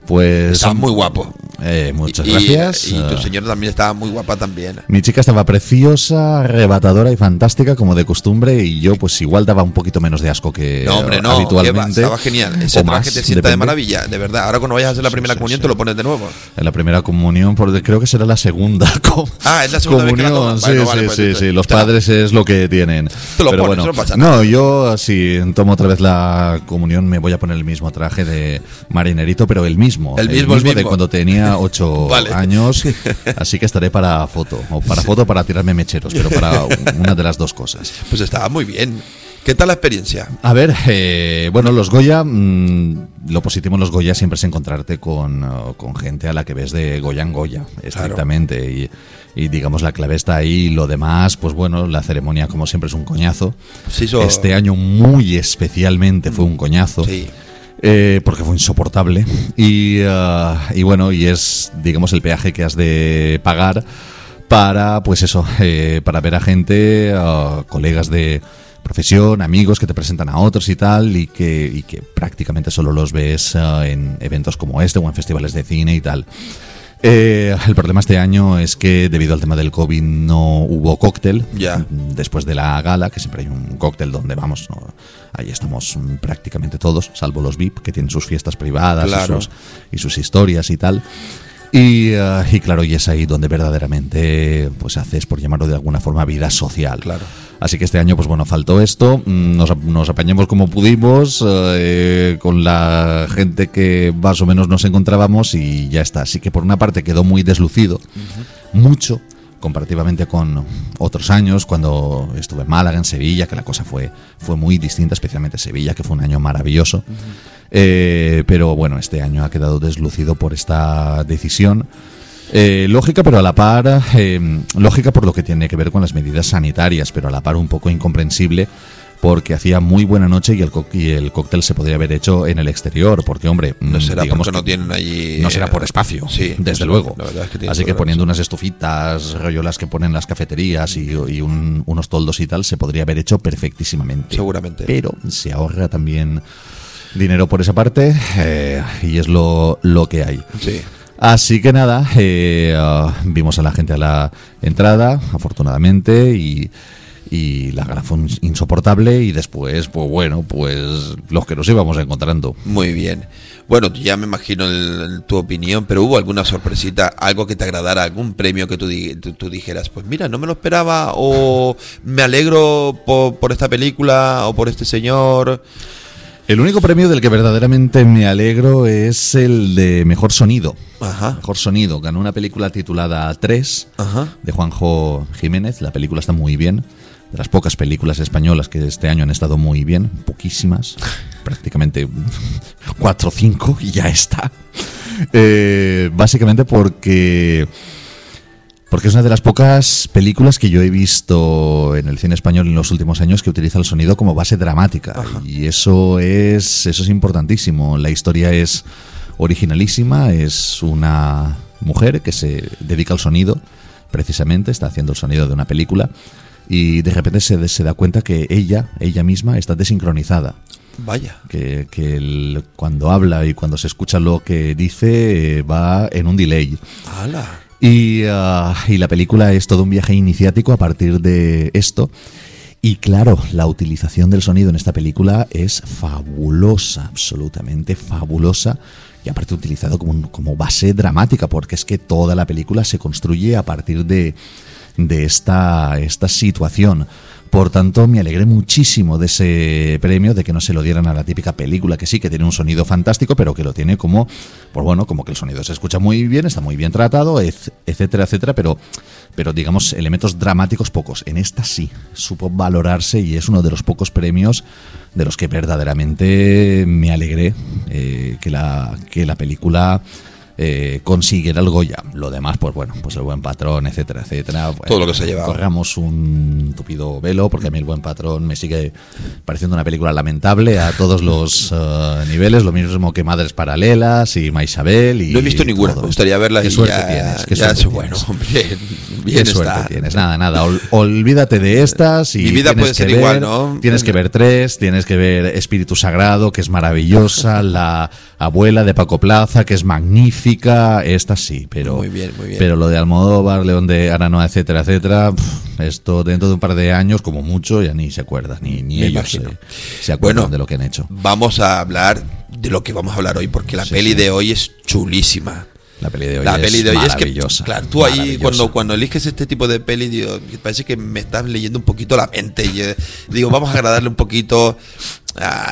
Pues. Estás muy guapo. Eh, muchas Y- gracias. Y, tu Ah, señora también estaba muy guapa también. Mi chica estaba preciosa, arrebatadora y fantástica como de costumbre y yo pues igual daba un poquito menos de asco que No, hombre, no, habitualmente. Estaba genial. Ese traje te sienta de maravilla, de verdad. Ahora cuando vayas a hacer la primera comunión te lo pones de nuevo. En la primera comunión, por- creo que será la segunda Ah, es la segunda vez que la comunión. Bueno, sí, vale, sí, pues sí, sí, Los padres es lo que tienen. Te lo Pero pones, bueno, no pasa no, yo si tomo otra vez la comunión me voy a poner el mismo traje de marinerito, pero el mismo. El mismo, el de mismo. cuando tenía ocho Vale. años. Así que estaré para foto. O para foto o para tirarme mecheros, pero para una de las dos cosas. Pues estaba muy bien. ¿Qué tal la experiencia? A ver, eh, bueno, los Goya, mm, lo positivo en los Goya siempre es encontrarte con, uh, con gente a la que ves de Goya en Goya, estrictamente. Y, y digamos, la clave está ahí. Lo demás, pues bueno, la ceremonia, como siempre, es un coñazo. Sí, eso- Este año, muy especialmente, fue un coñazo. Sí. Eh, porque fue insoportable. Y, uh, y bueno, y es, digamos, el peaje que has de pagar para, pues eso, eh, para ver a gente, uh, colegas de profesión, amigos que te presentan a otros y tal, y que, y que prácticamente solo los ves uh, en eventos como este o en festivales de cine y tal. Eh, el problema este año es que debido al tema del COVID no hubo cóctel. Ya. Después de la gala, que siempre hay un cóctel donde vamos, ¿no? ahí estamos prácticamente todos, salvo los VIP, que tienen sus fiestas privadas y, Claro. sus, y sus historias y tal. Y, eh, y claro, y es ahí donde verdaderamente pues haces, por llamarlo de alguna forma, vida social. Claro. Así que este año, pues bueno, faltó esto. mm, Nos, nos apañamos como pudimos eh, con la gente que más o menos nos encontrábamos y ya está. Así que por una parte quedó muy deslucido, mucho comparativamente con otros años, cuando estuve en Málaga, en Sevilla, que la cosa fue, fue muy distinta, especialmente Sevilla, que fue un año maravilloso. Eh, pero bueno, este año ha quedado deslucido por esta decisión. Eh, lógica, pero a la par, eh, lógica por lo que tiene que ver con las medidas sanitarias, pero a la par un poco incomprensible porque hacía muy buena noche y el, y el cóctel se podría haber hecho en el exterior, porque hombre, No mm, será digamos porque no tienen allí. no será por eh, espacio, Sí, desde luego. es que Así que poniendo unas estufitas, rollolas que ponen las cafeterías y, y un- unos toldos y tal, se podría haber hecho perfectísimamente. Seguramente. Pero se ahorra también dinero por esa parte eh, y es lo, lo que hay. Sí. Así que nada, eh, ah, vimos a la gente a la entrada, afortunadamente, y, y la gala fue insoportable y después, pues bueno, pues los que nos íbamos encontrando. Muy bien. Bueno, ya me imagino el- el- tu opinión, pero hubo alguna sorpresita, algo que te agradara, algún premio que tú, tú- tú dijeras, pues mira, no me lo esperaba, o me alegro por, por esta película, o por este señor. El único premio del que verdaderamente me alegro es el de Mejor Sonido. Ajá. Mejor Sonido. Ganó una película titulada 3 Ajá. de Juanjo Jiménez. La película está muy bien. De las pocas películas españolas que este año han estado muy bien. Poquísimas. Prácticamente 4 o 5 y ya está. Eh, básicamente porque... Porque es una de las pocas películas que yo he visto en el cine español en los últimos años que utiliza el sonido como base dramática. Y eso es, eso es importantísimo. La historia es originalísima, es una mujer que se dedica al sonido, precisamente, está haciendo el sonido de una película. Y de repente se, se da cuenta que ella, ella misma, está desincronizada. Vaya. Que, que el- cuando habla y cuando se escucha lo que dice eh, va en un delay. ¡Hala! Y, ah, y la película es todo un viaje iniciático a partir de esto. Y claro, la utilización del sonido en esta película es fabulosa, absolutamente fabulosa. Y aparte utilizado como, como base dramática, porque es que toda la película se construye a partir de, de esta, esta situación. Por tanto, me alegré muchísimo de ese premio, de que no se lo dieran a la típica película, que sí, que tiene un sonido fantástico, pero que lo tiene como, pues bueno, como que el sonido se escucha muy bien, está muy bien tratado, etcétera, etcétera, pero, pero digamos, elementos dramáticos pocos. En esta sí, supo valorarse y es uno de los pocos premios de los que verdaderamente me alegré eh, que, la, que la película eh, consiguiera el Goya. Lo demás, pues bueno, pues el buen patrón, etcétera, etcétera. Bueno, Todo lo que se ha llevado. Corramos un tupido velo, porque a mí el buen patrón me sigue pareciendo una película lamentable a todos los eh, niveles, lo mismo que Madres Paralelas y Maisabel. Y No he visto ninguna, todo. me gustaría verla Qué y suerte ya- tienes, qué ya suerte bueno, tienes. hombre, bien Qué suerte está. tienes. Nada, nada. ol- olvídate de estas y Mi vida puede ser ver- igual, ¿no? Tienes que ver tres, tienes que ver Espíritu Sagrado, que es maravillosa, la abuela de Paco Plaza, que es magnífica, esta sí, pero Muy bien, muy bien. pero lo de Almodóvar, León de Aranoa, etcétera, etcétera, esto dentro de un par de años, como mucho, ya ni se acuerda, ni, ni Me ellos se acuerdan Bueno, de lo que han hecho. Vamos a hablar de lo que vamos a hablar hoy, porque la Sí, peli sí. de hoy es chulísima. La peli de hoy la es peli de hoy es que, maravillosa, claro, tú ahí maravillosa. cuando, cuando eliges este tipo de peli, digo, parece que me estás leyendo un poquito la mente. Y, eh, digo, vamos a agradarle un poquito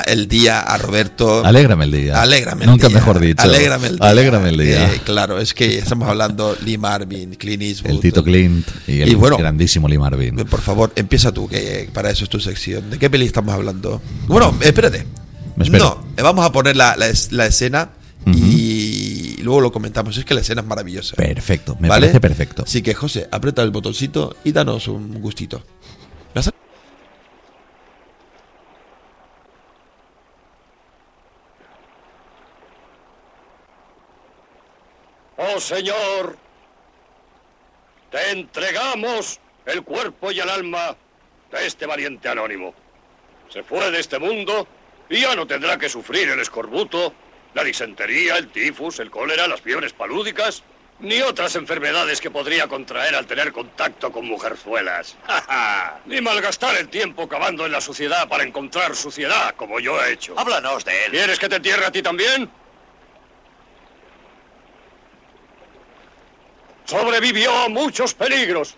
el día a Roberto. Alégrame el día. Alégrame el Nunca día. mejor dicho. Alégrame el día. Alégrame el día. Eh, claro, es que estamos hablando Lee Marvin, Clint Eastwood. El Tito Clint y el Y bueno, grandísimo Lee Marvin. Por favor, empieza tú, que para eso es tu sección. ¿De qué peli estamos hablando? Bueno, espérate. Me. No, eh, vamos a poner la, la es- la escena y luego lo comentamos. Es que la escena es maravillosa. Perfecto, me ¿Vale? parece perfecto. Así que, José, aprieta el botoncito y danos un gustito. ¿La sa- Oh Señor, te entregamos el cuerpo y el alma de este valiente anónimo. Se fue de este mundo y ya no tendrá que sufrir el escorbuto, la disentería, el tifus, el cólera, las fiebres palúdicas, ni otras enfermedades que podría contraer al tener contacto con mujerzuelas. ¡Ja, ja! Ni malgastar el tiempo cavando en la suciedad para encontrar suciedad, como yo he hecho. Háblanos de él. ¿Quieres que te entierre a ti también? Sobrevivió a muchos peligros,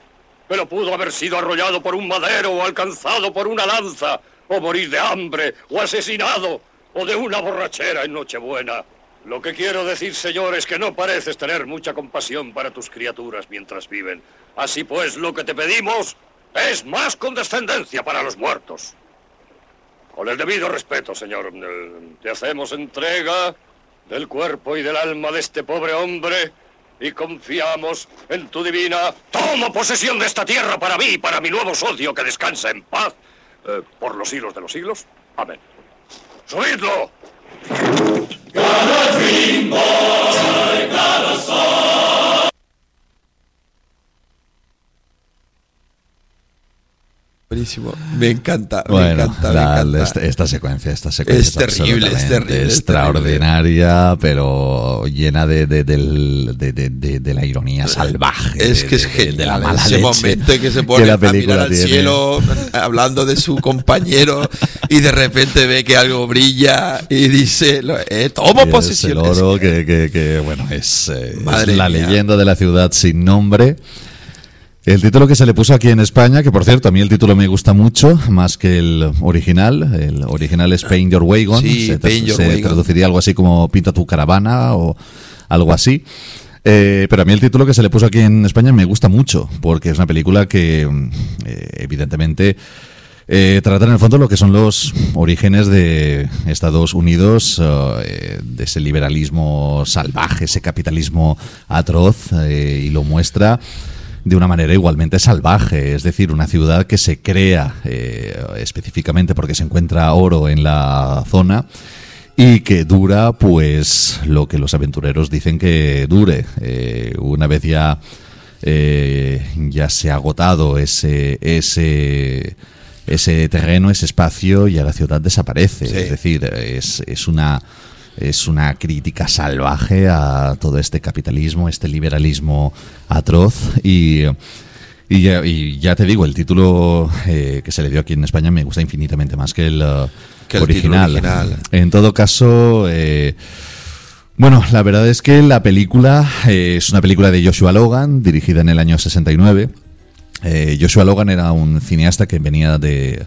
pero pudo haber sido arrollado por un madero o alcanzado por una lanza, o morir de hambre, o asesinado, o de una borrachera en Nochebuena. Lo que quiero decir, señor, es que no pareces tener mucha compasión para tus criaturas mientras viven. Así pues, lo que te pedimos es más condescendencia para los muertos. Con el debido respeto, señor, eh, te hacemos entrega del cuerpo y del alma de este pobre hombre y confiamos en tu divina. Tomo posesión de esta tierra para mí y para mi nuevo socio que descansa en paz eh, por los siglos de los siglos. Amén. ¡Subidlo! Buenísimo. Me encanta, me me encanta. Esta, secuencia, esta secuencia Es terrible, es es extraordinaria, pero llena de, de, la ironía salvaje. Es que es genial la mala ese leche momento en que se pone la a mirar al tiene. cielo hablando de su compañero y de repente ve que algo brilla y dice, eh, tomo posesión. El oro que, que- que, bueno, es, eh, es la mía. leyenda de la ciudad sin nombre. El título que se le puso aquí en España, que por cierto, a mí el título me gusta mucho, más que el original. El original es Paint Your Wagon. Sí, se, tra- Paint Your se Wagon. traduciría algo así como Pinta tu caravana o algo así. Eh, pero a mí el título que se le puso aquí en España me gusta mucho, porque es una película que, mm, eh, evidentemente, eh, trata en el fondo lo que son los orígenes de Estados Unidos, eh, de ese liberalismo salvaje, ese capitalismo atroz, eh, y lo muestra de una manera igualmente salvaje, es decir, una ciudad que se crea eh, específicamente porque se encuentra oro en la zona y que dura pues lo que los aventureros dicen que dure. Eh, una vez ya eh, ya se ha agotado ese, ese, ese terreno, ese espacio, y a la ciudad desaparece. Sí. Es decir, es, es una es una crítica salvaje a todo este capitalismo, este liberalismo atroz y, y, ya, y ya te digo, el título eh, que se le dio aquí en España me gusta infinitamente más que el, uh, Que el título original. original. En todo caso, eh, bueno, la verdad es que la película eh, es una película de Joshua Logan, dirigida en el año 69. Eh, Joshua Logan era un cineasta que venía de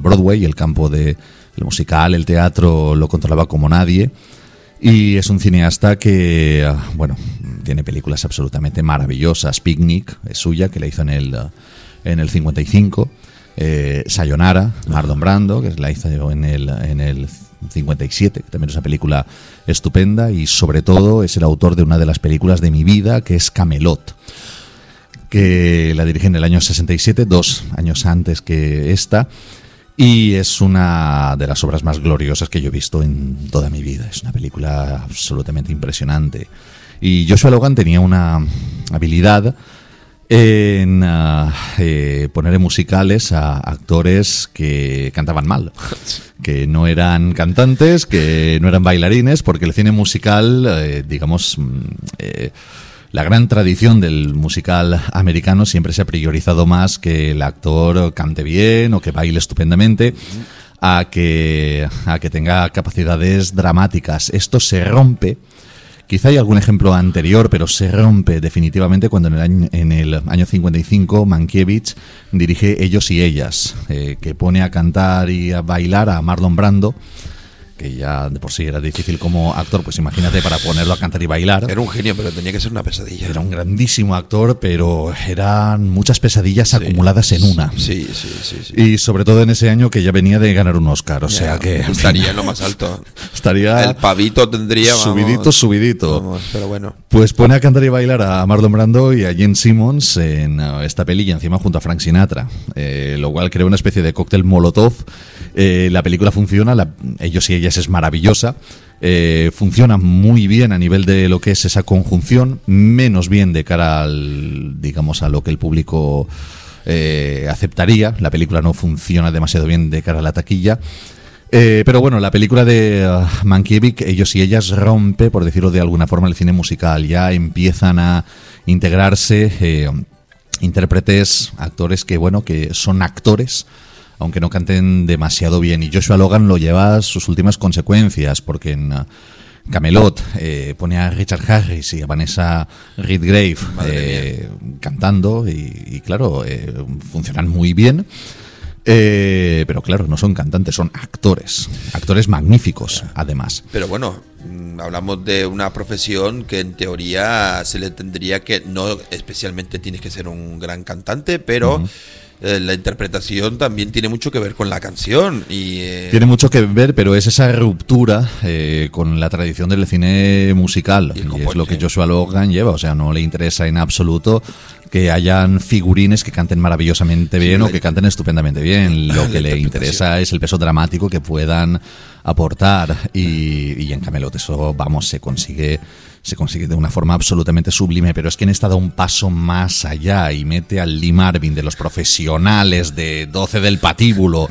Broadway, el campo de el musical, el teatro, lo controlaba como nadie. Y es un cineasta que, ah, bueno, tiene películas absolutamente maravillosas. Picnic es suya, que la hizo en el, ah, en el 55. Eh, Sayonara, Marlon Brando, que la hizo en el, en el 57, que también es una película estupenda. Y sobre todo es el autor de una de las películas de mi vida, que es Camelot que la dirige en el año 67, dos años antes que esta, y es una de las obras más gloriosas que yo he visto en toda mi vida. Es una película absolutamente impresionante. Y Joshua Logan tenía una habilidad en eh, poner en musicales a actores que cantaban mal, que no eran cantantes, que no eran bailarines, porque el cine musical, eh, digamos, mm, eh, la gran tradición del musical americano siempre se ha priorizado más que el actor cante bien o que baile estupendamente a que, a que tenga capacidades dramáticas. Esto se rompe. Quizá hay algún ejemplo anterior, pero se rompe definitivamente cuando en el año, en el año 55 Mankiewicz dirige Ellos y Ellas, eh, que pone a cantar y a bailar a Marlon Brando, que ya de por sí era difícil como actor, pues imagínate para ponerlo a cantar y bailar. Era un genio, pero tenía que ser una pesadilla. Era un grandísimo actor, pero eran muchas pesadillas acumuladas en una. Sí, sí, sí. sí. Y sobre todo en ese año que ya venía de ganar un Oscar, o Ya, sea que... estaría en lo más alto. Estaría El pavito tendría. vamos, subidito, subidito. vamos, pero bueno. Pues pone a cantar y bailar a Marlon Brando y a Jen Simmons en uh, esta peli y encima junto a Frank Sinatra, eh, lo cual crea una especie de cóctel molotov. Eh, la película funciona, la- ellos y ellas es maravillosa. eh, funciona muy bien a nivel de lo que es esa conjunción, menos bien de cara al, digamos, a lo que el público eh, aceptaría. La película no funciona demasiado bien de cara a la taquilla. Eh, pero bueno, la película de uh, Mankiewicz, ellos y ellas rompe, por decirlo de alguna forma, el cine musical. Ya empiezan a integrarse intérpretes, actores que, bueno, que son actores, aunque no canten demasiado bien. Y Joshua Logan lo lleva a sus últimas consecuencias, porque en uh, Camelot eh, pone a Richard Harris y a Vanessa Redgrave eh, cantando, y, y claro, eh, funcionan muy bien. Eh, pero claro, no son cantantes, son actores. Actores magníficos, además. Pero bueno, mm, hablamos de una profesión que en teoría se le tendría que, no especialmente tienes que ser un gran cantante, pero. Eh, la interpretación también tiene mucho que ver con la canción. Y, eh, Tiene mucho que ver, pero es esa ruptura eh, con la tradición del cine musical. Y, es lo que Joshua Logan lleva. O sea, no le interesa en absoluto que hayan figurines que canten maravillosamente bien o que canten estupendamente bien. Lo que le interesa es el peso dramático que puedan aportar. Y, y en Camelot eso, vamos, se consigue se consigue de una forma absolutamente sublime, pero es que en esta da un paso más allá y mete al Lee Marvin de los profesionales de 12 del patíbulo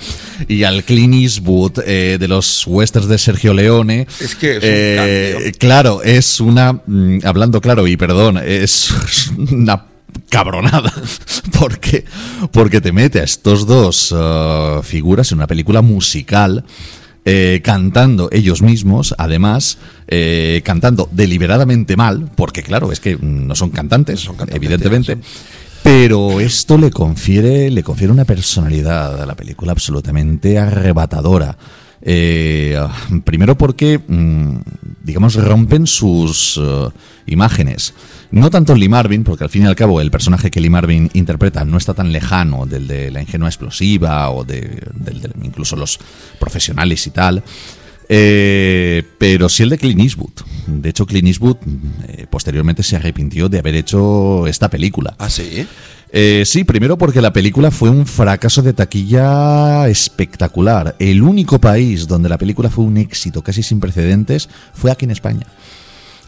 y al Clint Eastwood eh, de los westerns de Sergio Leone. Es que es Eh. Claro, es una, mm, hablando claro y perdón, es una cabronada porque porque te mete a estos dos eh, figuras en una película musical eh, cantando ellos mismos, además, eh, cantando deliberadamente mal, porque claro, es que mm, no son cantantes, evidentemente. Pero esto le confiere, le confiere una personalidad a la película absolutamente arrebatadora. Eh, primero porque, mm, digamos, rompen sus eh, imágenes. No tanto Lee Marvin, porque al fin y al cabo el personaje que Lee Marvin interpreta no está tan lejano del de la ingenua explosiva o de, del de incluso los profesionales y tal. Eh, pero sí el de Clint Eastwood. De hecho, Clint Eastwood eh, posteriormente se arrepintió de haber hecho esta película. ¿Ah, sí? Eh, sí, primero porque la película fue un fracaso de taquilla espectacular. El único país donde la película fue un éxito casi sin precedentes fue aquí en España.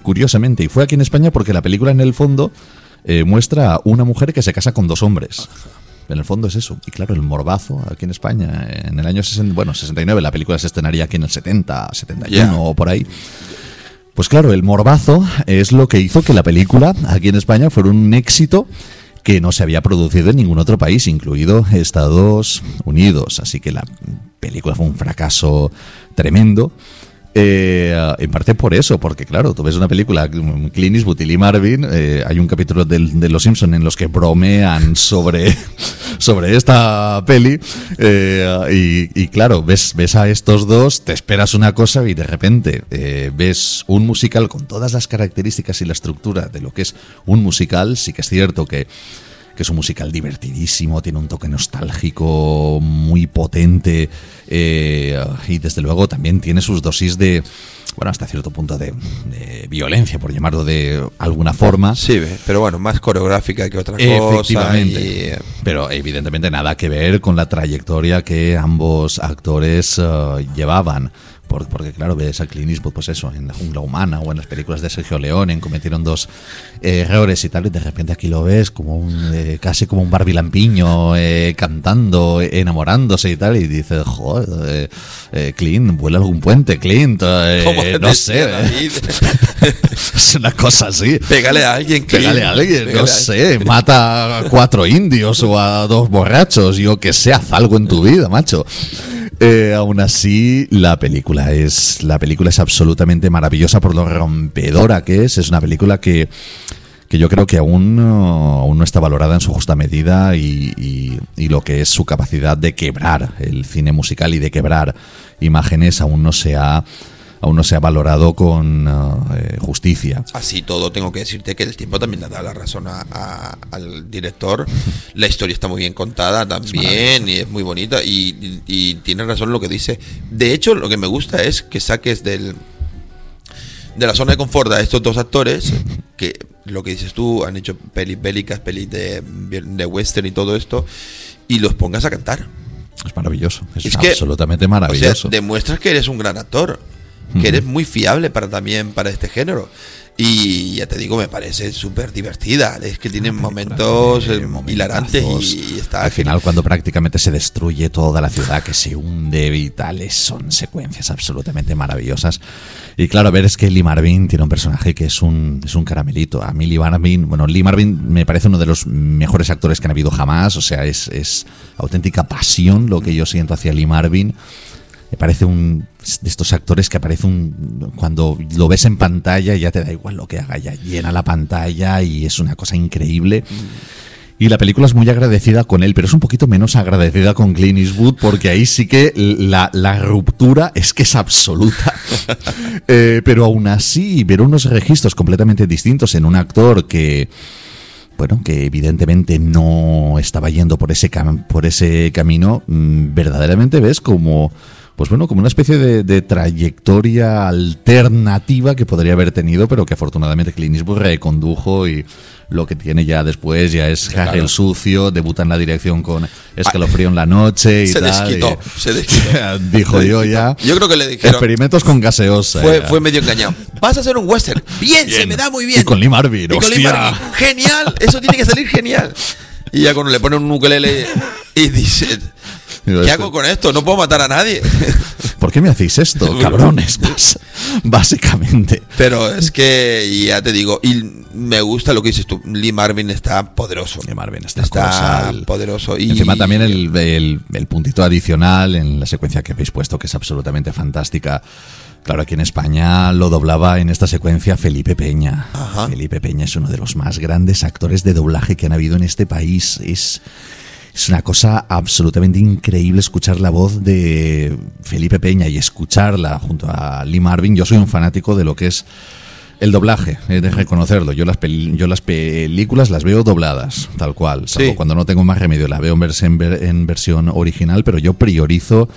Curiosamente, y fue aquí en España porque la película en el fondo eh, muestra a una mujer que se casa con dos hombres. En el fondo es eso. Y claro, el morbazo aquí en España, en el año 60, bueno, 69, la película se estrenaría aquí en el 70, 71 Ya. o por ahí. Pues claro, el morbazo es lo que hizo que la película aquí en España fuera un éxito que no se había producido en ningún otro país, incluido Estados Unidos. Así que la película fue un fracaso tremendo. Eh, en parte por eso, porque claro, tú ves una película, Clint Eastwood y Marvin, eh, hay un capítulo del- de Los Simpson en los que bromean sobre, sobre esta peli eh, y, y claro, ves, ves a estos dos, te esperas una cosa y de repente eh, ves un musical con todas las características y la estructura de lo que es un musical, sí que es cierto que que es un musical divertidísimo, tiene un toque nostálgico muy potente eh, y desde luego también tiene sus dosis de, bueno, hasta cierto punto de, de violencia, por llamarlo de alguna forma. Sí, pero bueno, más coreográfica que otra cosa. Efectivamente. y, eh, Pero evidentemente nada que ver con la trayectoria que ambos actores eh, llevaban. Por- Porque, claro, ves a Clint Eastwood, pues eso, en La Jungla Humana o en las películas de Sergio Leone, cometieron dos eh, errores y tal, y de repente aquí lo ves como un, eh, casi como un Barbie Lampiño eh, cantando, enamorándose y tal, y dices, joder, eh, eh, Clint, vuela algún puente, Clint, eh, ¿Cómo no sé. Es una cosa así. Pégale a alguien, Clint. Pégale a alguien, Pégale no a- sé, mata a cuatro indios o a dos borrachos, yo que sé, haz algo en tu vida, macho. Eh, aún así, la película es la película es absolutamente maravillosa por lo rompedora que es. Es una película que, que yo creo que aún, no- aún no está valorada en su justa medida y, y- y lo que es su capacidad de quebrar el cine musical y de quebrar imágenes aún no se ha aún no se ha valorado con eh, justicia. Así todo, tengo que decirte que el tiempo también le da la razón a- a- al director. La historia está muy bien contada también y es muy bonita y, y, y tiene razón lo que dice. De hecho, lo que me gusta es que saques del de la zona de confort a estos dos actores que lo que dices tú han hecho pelis bélicas, pelis de, de western y todo esto y los pongas a cantar. Es maravilloso, es, Es que, absolutamente O maravilloso. sea, demuestras que eres un gran actor, que eres muy fiable para también para este género. Y ya te digo, me parece súper divertida. Es que tiene momentos eh, hilarantes y, y está Al final, cuando prácticamente se destruye toda la ciudad, que se hunde y tales, son secuencias absolutamente maravillosas. Y claro, a ver, es que Lee Marvin tiene un personaje que es un, es un caramelito. A mí Lee Marvin, bueno, Lee Marvin me parece uno de los mejores actores que han habido jamás. O sea, es, es auténtica pasión lo que yo siento hacia Lee Marvin. Me parece un de estos actores que aparece un cuando lo ves en pantalla ya te da igual lo que haga, ya llena la pantalla y es una cosa increíble. Y la película es muy agradecida con él, pero es un poquito menos agradecida con Clint Eastwood porque ahí sí que la, la ruptura es que es absoluta. Eh, pero aún así, ver unos registros completamente distintos en un actor que, bueno, que evidentemente no estaba yendo por ese, cam- por ese camino, mm, verdaderamente ves como, pues bueno, como una especie de, de trayectoria alternativa que podría haber tenido, pero que afortunadamente Clint Eastwood recondujo y lo que tiene ya después ya es Harry Claro. el sucio, debuta en la dirección con Escalofrío en la noche y Se tal. desquitó, y- se desquitó. Dijo Se yo desquitó. ya. Yo creo que le dijeron- Experimentos con gaseosa. Fue, medio engañado. Vas a hacer un western. Bien, se me da muy bien. Y con Lee Marvin, Y con Lee. Marvin. Genial, eso tiene que salir genial. Y ya cuando le pone un ukelele y dice, ¿qué hago con esto? No puedo matar a nadie. ¿Por qué me hacéis esto, cabrones? Bas- Básicamente. Pero es que, ya te digo, y me gusta lo que dices tú. Lee Marvin está poderoso. Lee Marvin está, Está colosal. poderoso. Y Encima también el, el- el puntito adicional en la secuencia que habéis puesto, que es absolutamente fantástica. Claro, aquí en España lo doblaba en esta secuencia Felipe Peña. Ajá. Felipe Peña es uno de los más grandes actores de doblaje que han habido en este país. Es, es una cosa absolutamente increíble escuchar la voz de Felipe Peña y escucharla junto a Lee Marvin. Yo soy un fanático de lo que es el doblaje, he de reconocerlo. Yo las, peli- yo las películas las veo dobladas, tal cual. Salvo Sí. cuando no tengo más remedio, la veo en, vers- en ver- en versión original, pero yo priorizo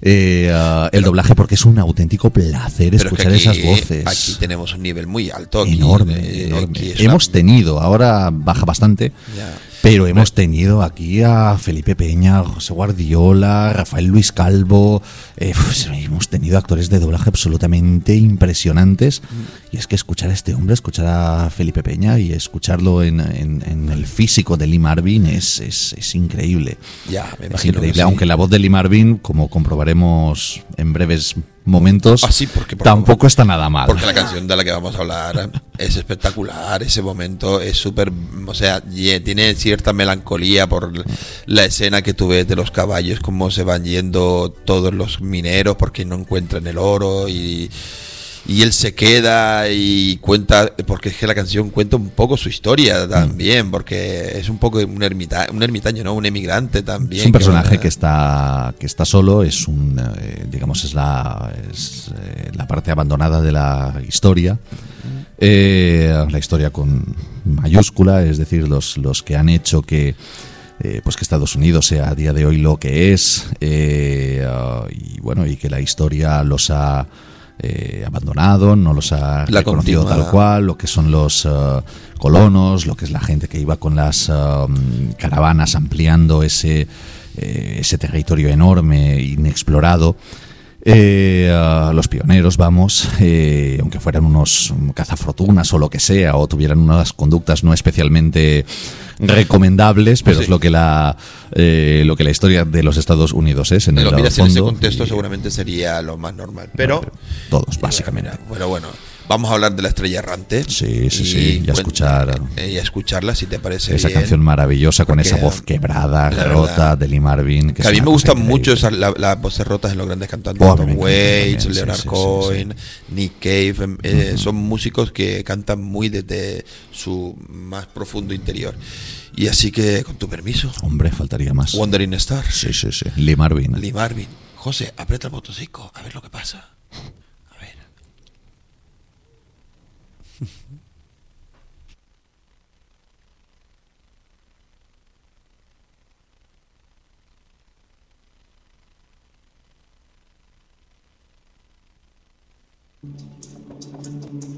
eh, el doblaje porque es un auténtico placer Pero es que escuchar aquí- esas voces. Aquí tenemos un nivel muy alto. aquí, enorme, eh, enorme. aquí Hemos tenido, ahora baja bastante. Pero hemos tenido aquí a Felipe Peña, José Guardiola, Rafael Luis Calvo. eh, pues, hemos tenido actores de doblaje absolutamente impresionantes. Y es que escuchar a este hombre, escuchar a Felipe Peña y escucharlo en, en- en el físico de Lee Marvin es, es- es increíble. Ya, me Es imagino que increíble. sí. Aunque la voz de Lee Marvin, como comprobaremos en breves momentos, Ah, sí, porque por tampoco está nada mal. Porque la canción de la que vamos a hablar es espectacular, ese momento es súper, o sea, tiene cierta melancolía por la escena que tú ves de los caballos, cómo se van yendo todos los mineros porque no encuentran el oro y, y él se queda y cuenta, porque es que la canción cuenta un poco su historia también, porque es un poco un, ermita, un ermitaño, ¿no? Un emigrante también. Es un personaje que está que está solo, es un eh, digamos es la es, eh, la parte abandonada de la historia. Eh, la historia con mayúscula, es decir, los, los que han hecho que eh, pues que Estados Unidos sea a día de hoy lo que es eh, y bueno y que la historia los ha eh, abandonado, no los ha La reconocido continuada. tal cual, lo que son los ah, colonos, lo que es la gente que iba con las ah, caravanas ampliando ese, eh, ese territorio enorme, inexplorado. Eh, los pioneros, vamos, eh, aunque fueran unos cazafortunas o lo que sea, o tuvieran unas conductas no especialmente recomendables, pero Sí. es lo que la eh, lo que la historia de los Estados Unidos es en el miras en ese fondo. contexto seguramente sería lo más normal, pero... Todos, básicamente. Bueno, bueno, vamos a hablar de la estrella errante. Sí, sí, sí, y a escuchar eh, y a escucharla si te parece esa bien. canción maravillosa con esa voz quebrada, la rota de Lee Marvin. Que es a mí me gustan mucho esas, la- las voces rotas en los grandes cantantes. Oh, Tom Waits, sí, Leonard sí, sí, Cohen, Nick Cave. em, eh, Son músicos que cantan muy desde su más profundo interior. Y así que, con tu permiso, Hombre, faltaría más. Wandering Star. Sí, sí, sí. Lee Marvin. Lee Marvin. José, aprieta el botoncito, a ver lo que pasa. ¿Te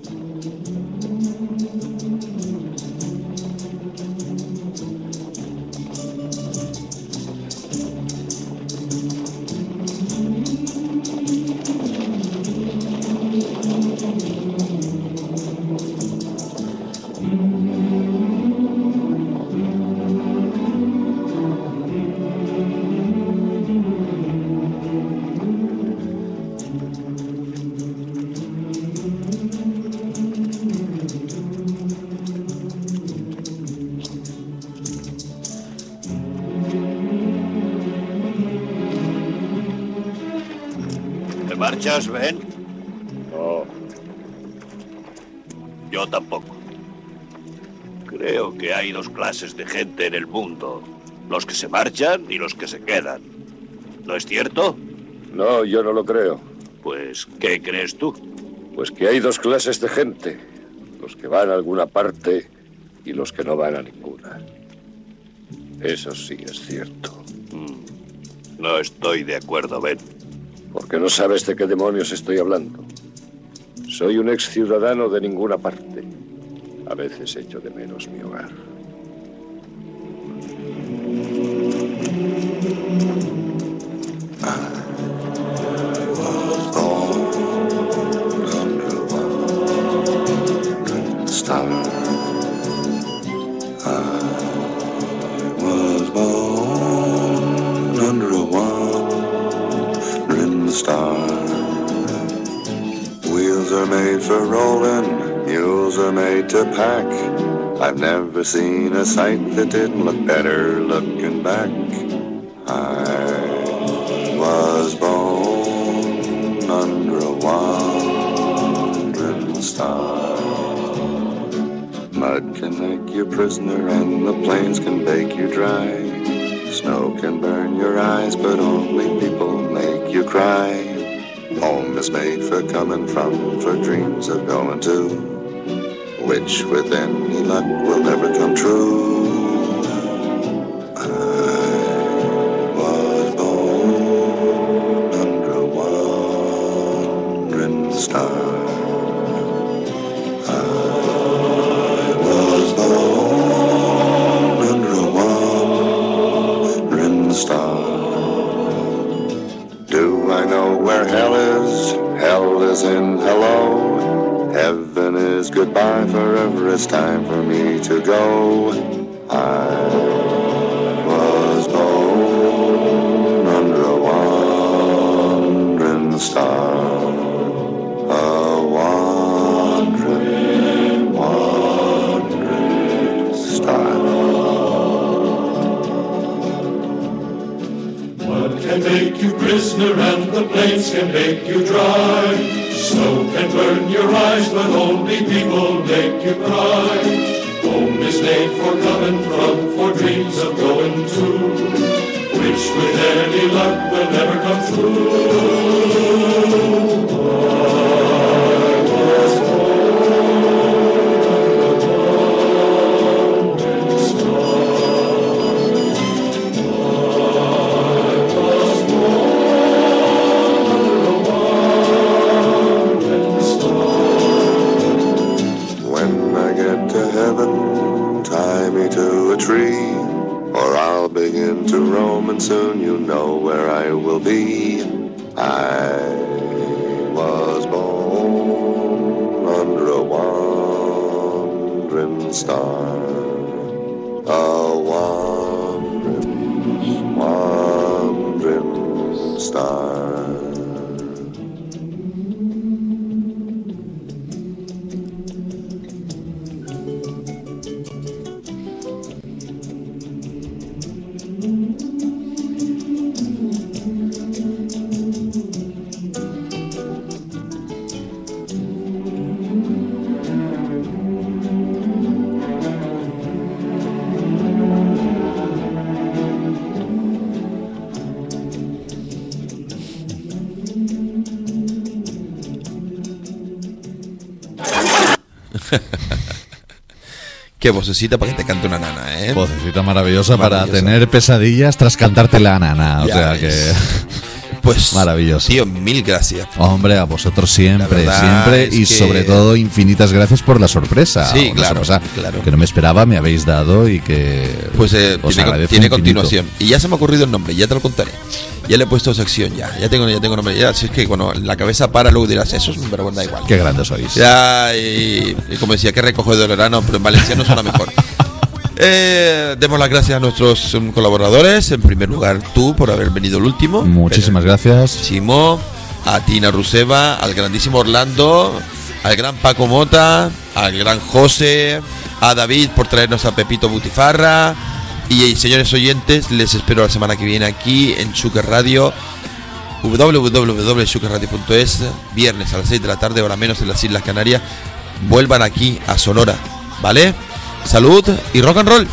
marchas, Ben? No. Yo tampoco. Creo que hay dos clases de gente en el mundo. Los que se marchan y los que se quedan. ¿No es cierto? No, yo no lo creo. Pues, ¿qué crees tú? Pues que hay dos clases de gente. Los que van a alguna parte y los que no van a ninguna. Eso sí es cierto. Mm. No estoy de acuerdo, Ben. Porque no sabes de qué demonios estoy hablando. Soy un ex ciudadano de ninguna parte. A veces echo de menos mi hogar. Wandering star. Wheels are made for rolling, mules are made to pack. I've never seen a sight that didn't look better looking back. I was born under a wandering star. Mud can make you prisoner and the plains can bake you dry. Snow can burn your eyes, but only people make you cry. Home is made for coming from, for dreams of going to, which with any luck will never come true. Make you dry. Snow can burn your eyes, but only people make you cry. Qué vocecita para que te cante una nana, ¿eh? Vocecita maravillosa, para tener pesadillas tras cantarte la nana. O Ya sea ves. que. Pues, Maravilloso. Tío, mil gracias. Hombre, a vosotros siempre, siempre. Y que- sobre todo, infinitas gracias por la sorpresa. Sí, claro, sorpresa claro. Que no me esperaba, me habéis dado y que. Pues eh, os tiene, tiene continuación. Y ya se me ha ocurrido el nombre, ya te lo contaré. Ya le he puesto sección ya. Ya tengo, ya tengo nombre. Ya, si es que cuando la cabeza para, luego dirás, eso es un pero bueno, da igual. Qué grandes sois. Ya, y, y como decía, que recoge de verano, pero en valenciano suena mejor. Eh, demos las gracias a nuestros um, colaboradores. En primer lugar, tú por haber venido el último. Muchísimas gracias. Simo, a Tina Ruseva, al grandísimo Orlando, al gran Paco Mota, al gran José, a David por traernos a Pepito Butifarra. Y eh, señores oyentes, les espero la semana que viene aquí en Sugar Radio www.sugarradio.es viernes a las 6 de la tarde, hora menos en las Islas Canarias. Vuelvan aquí a Sonora, ¿vale? Salud y rock and roll.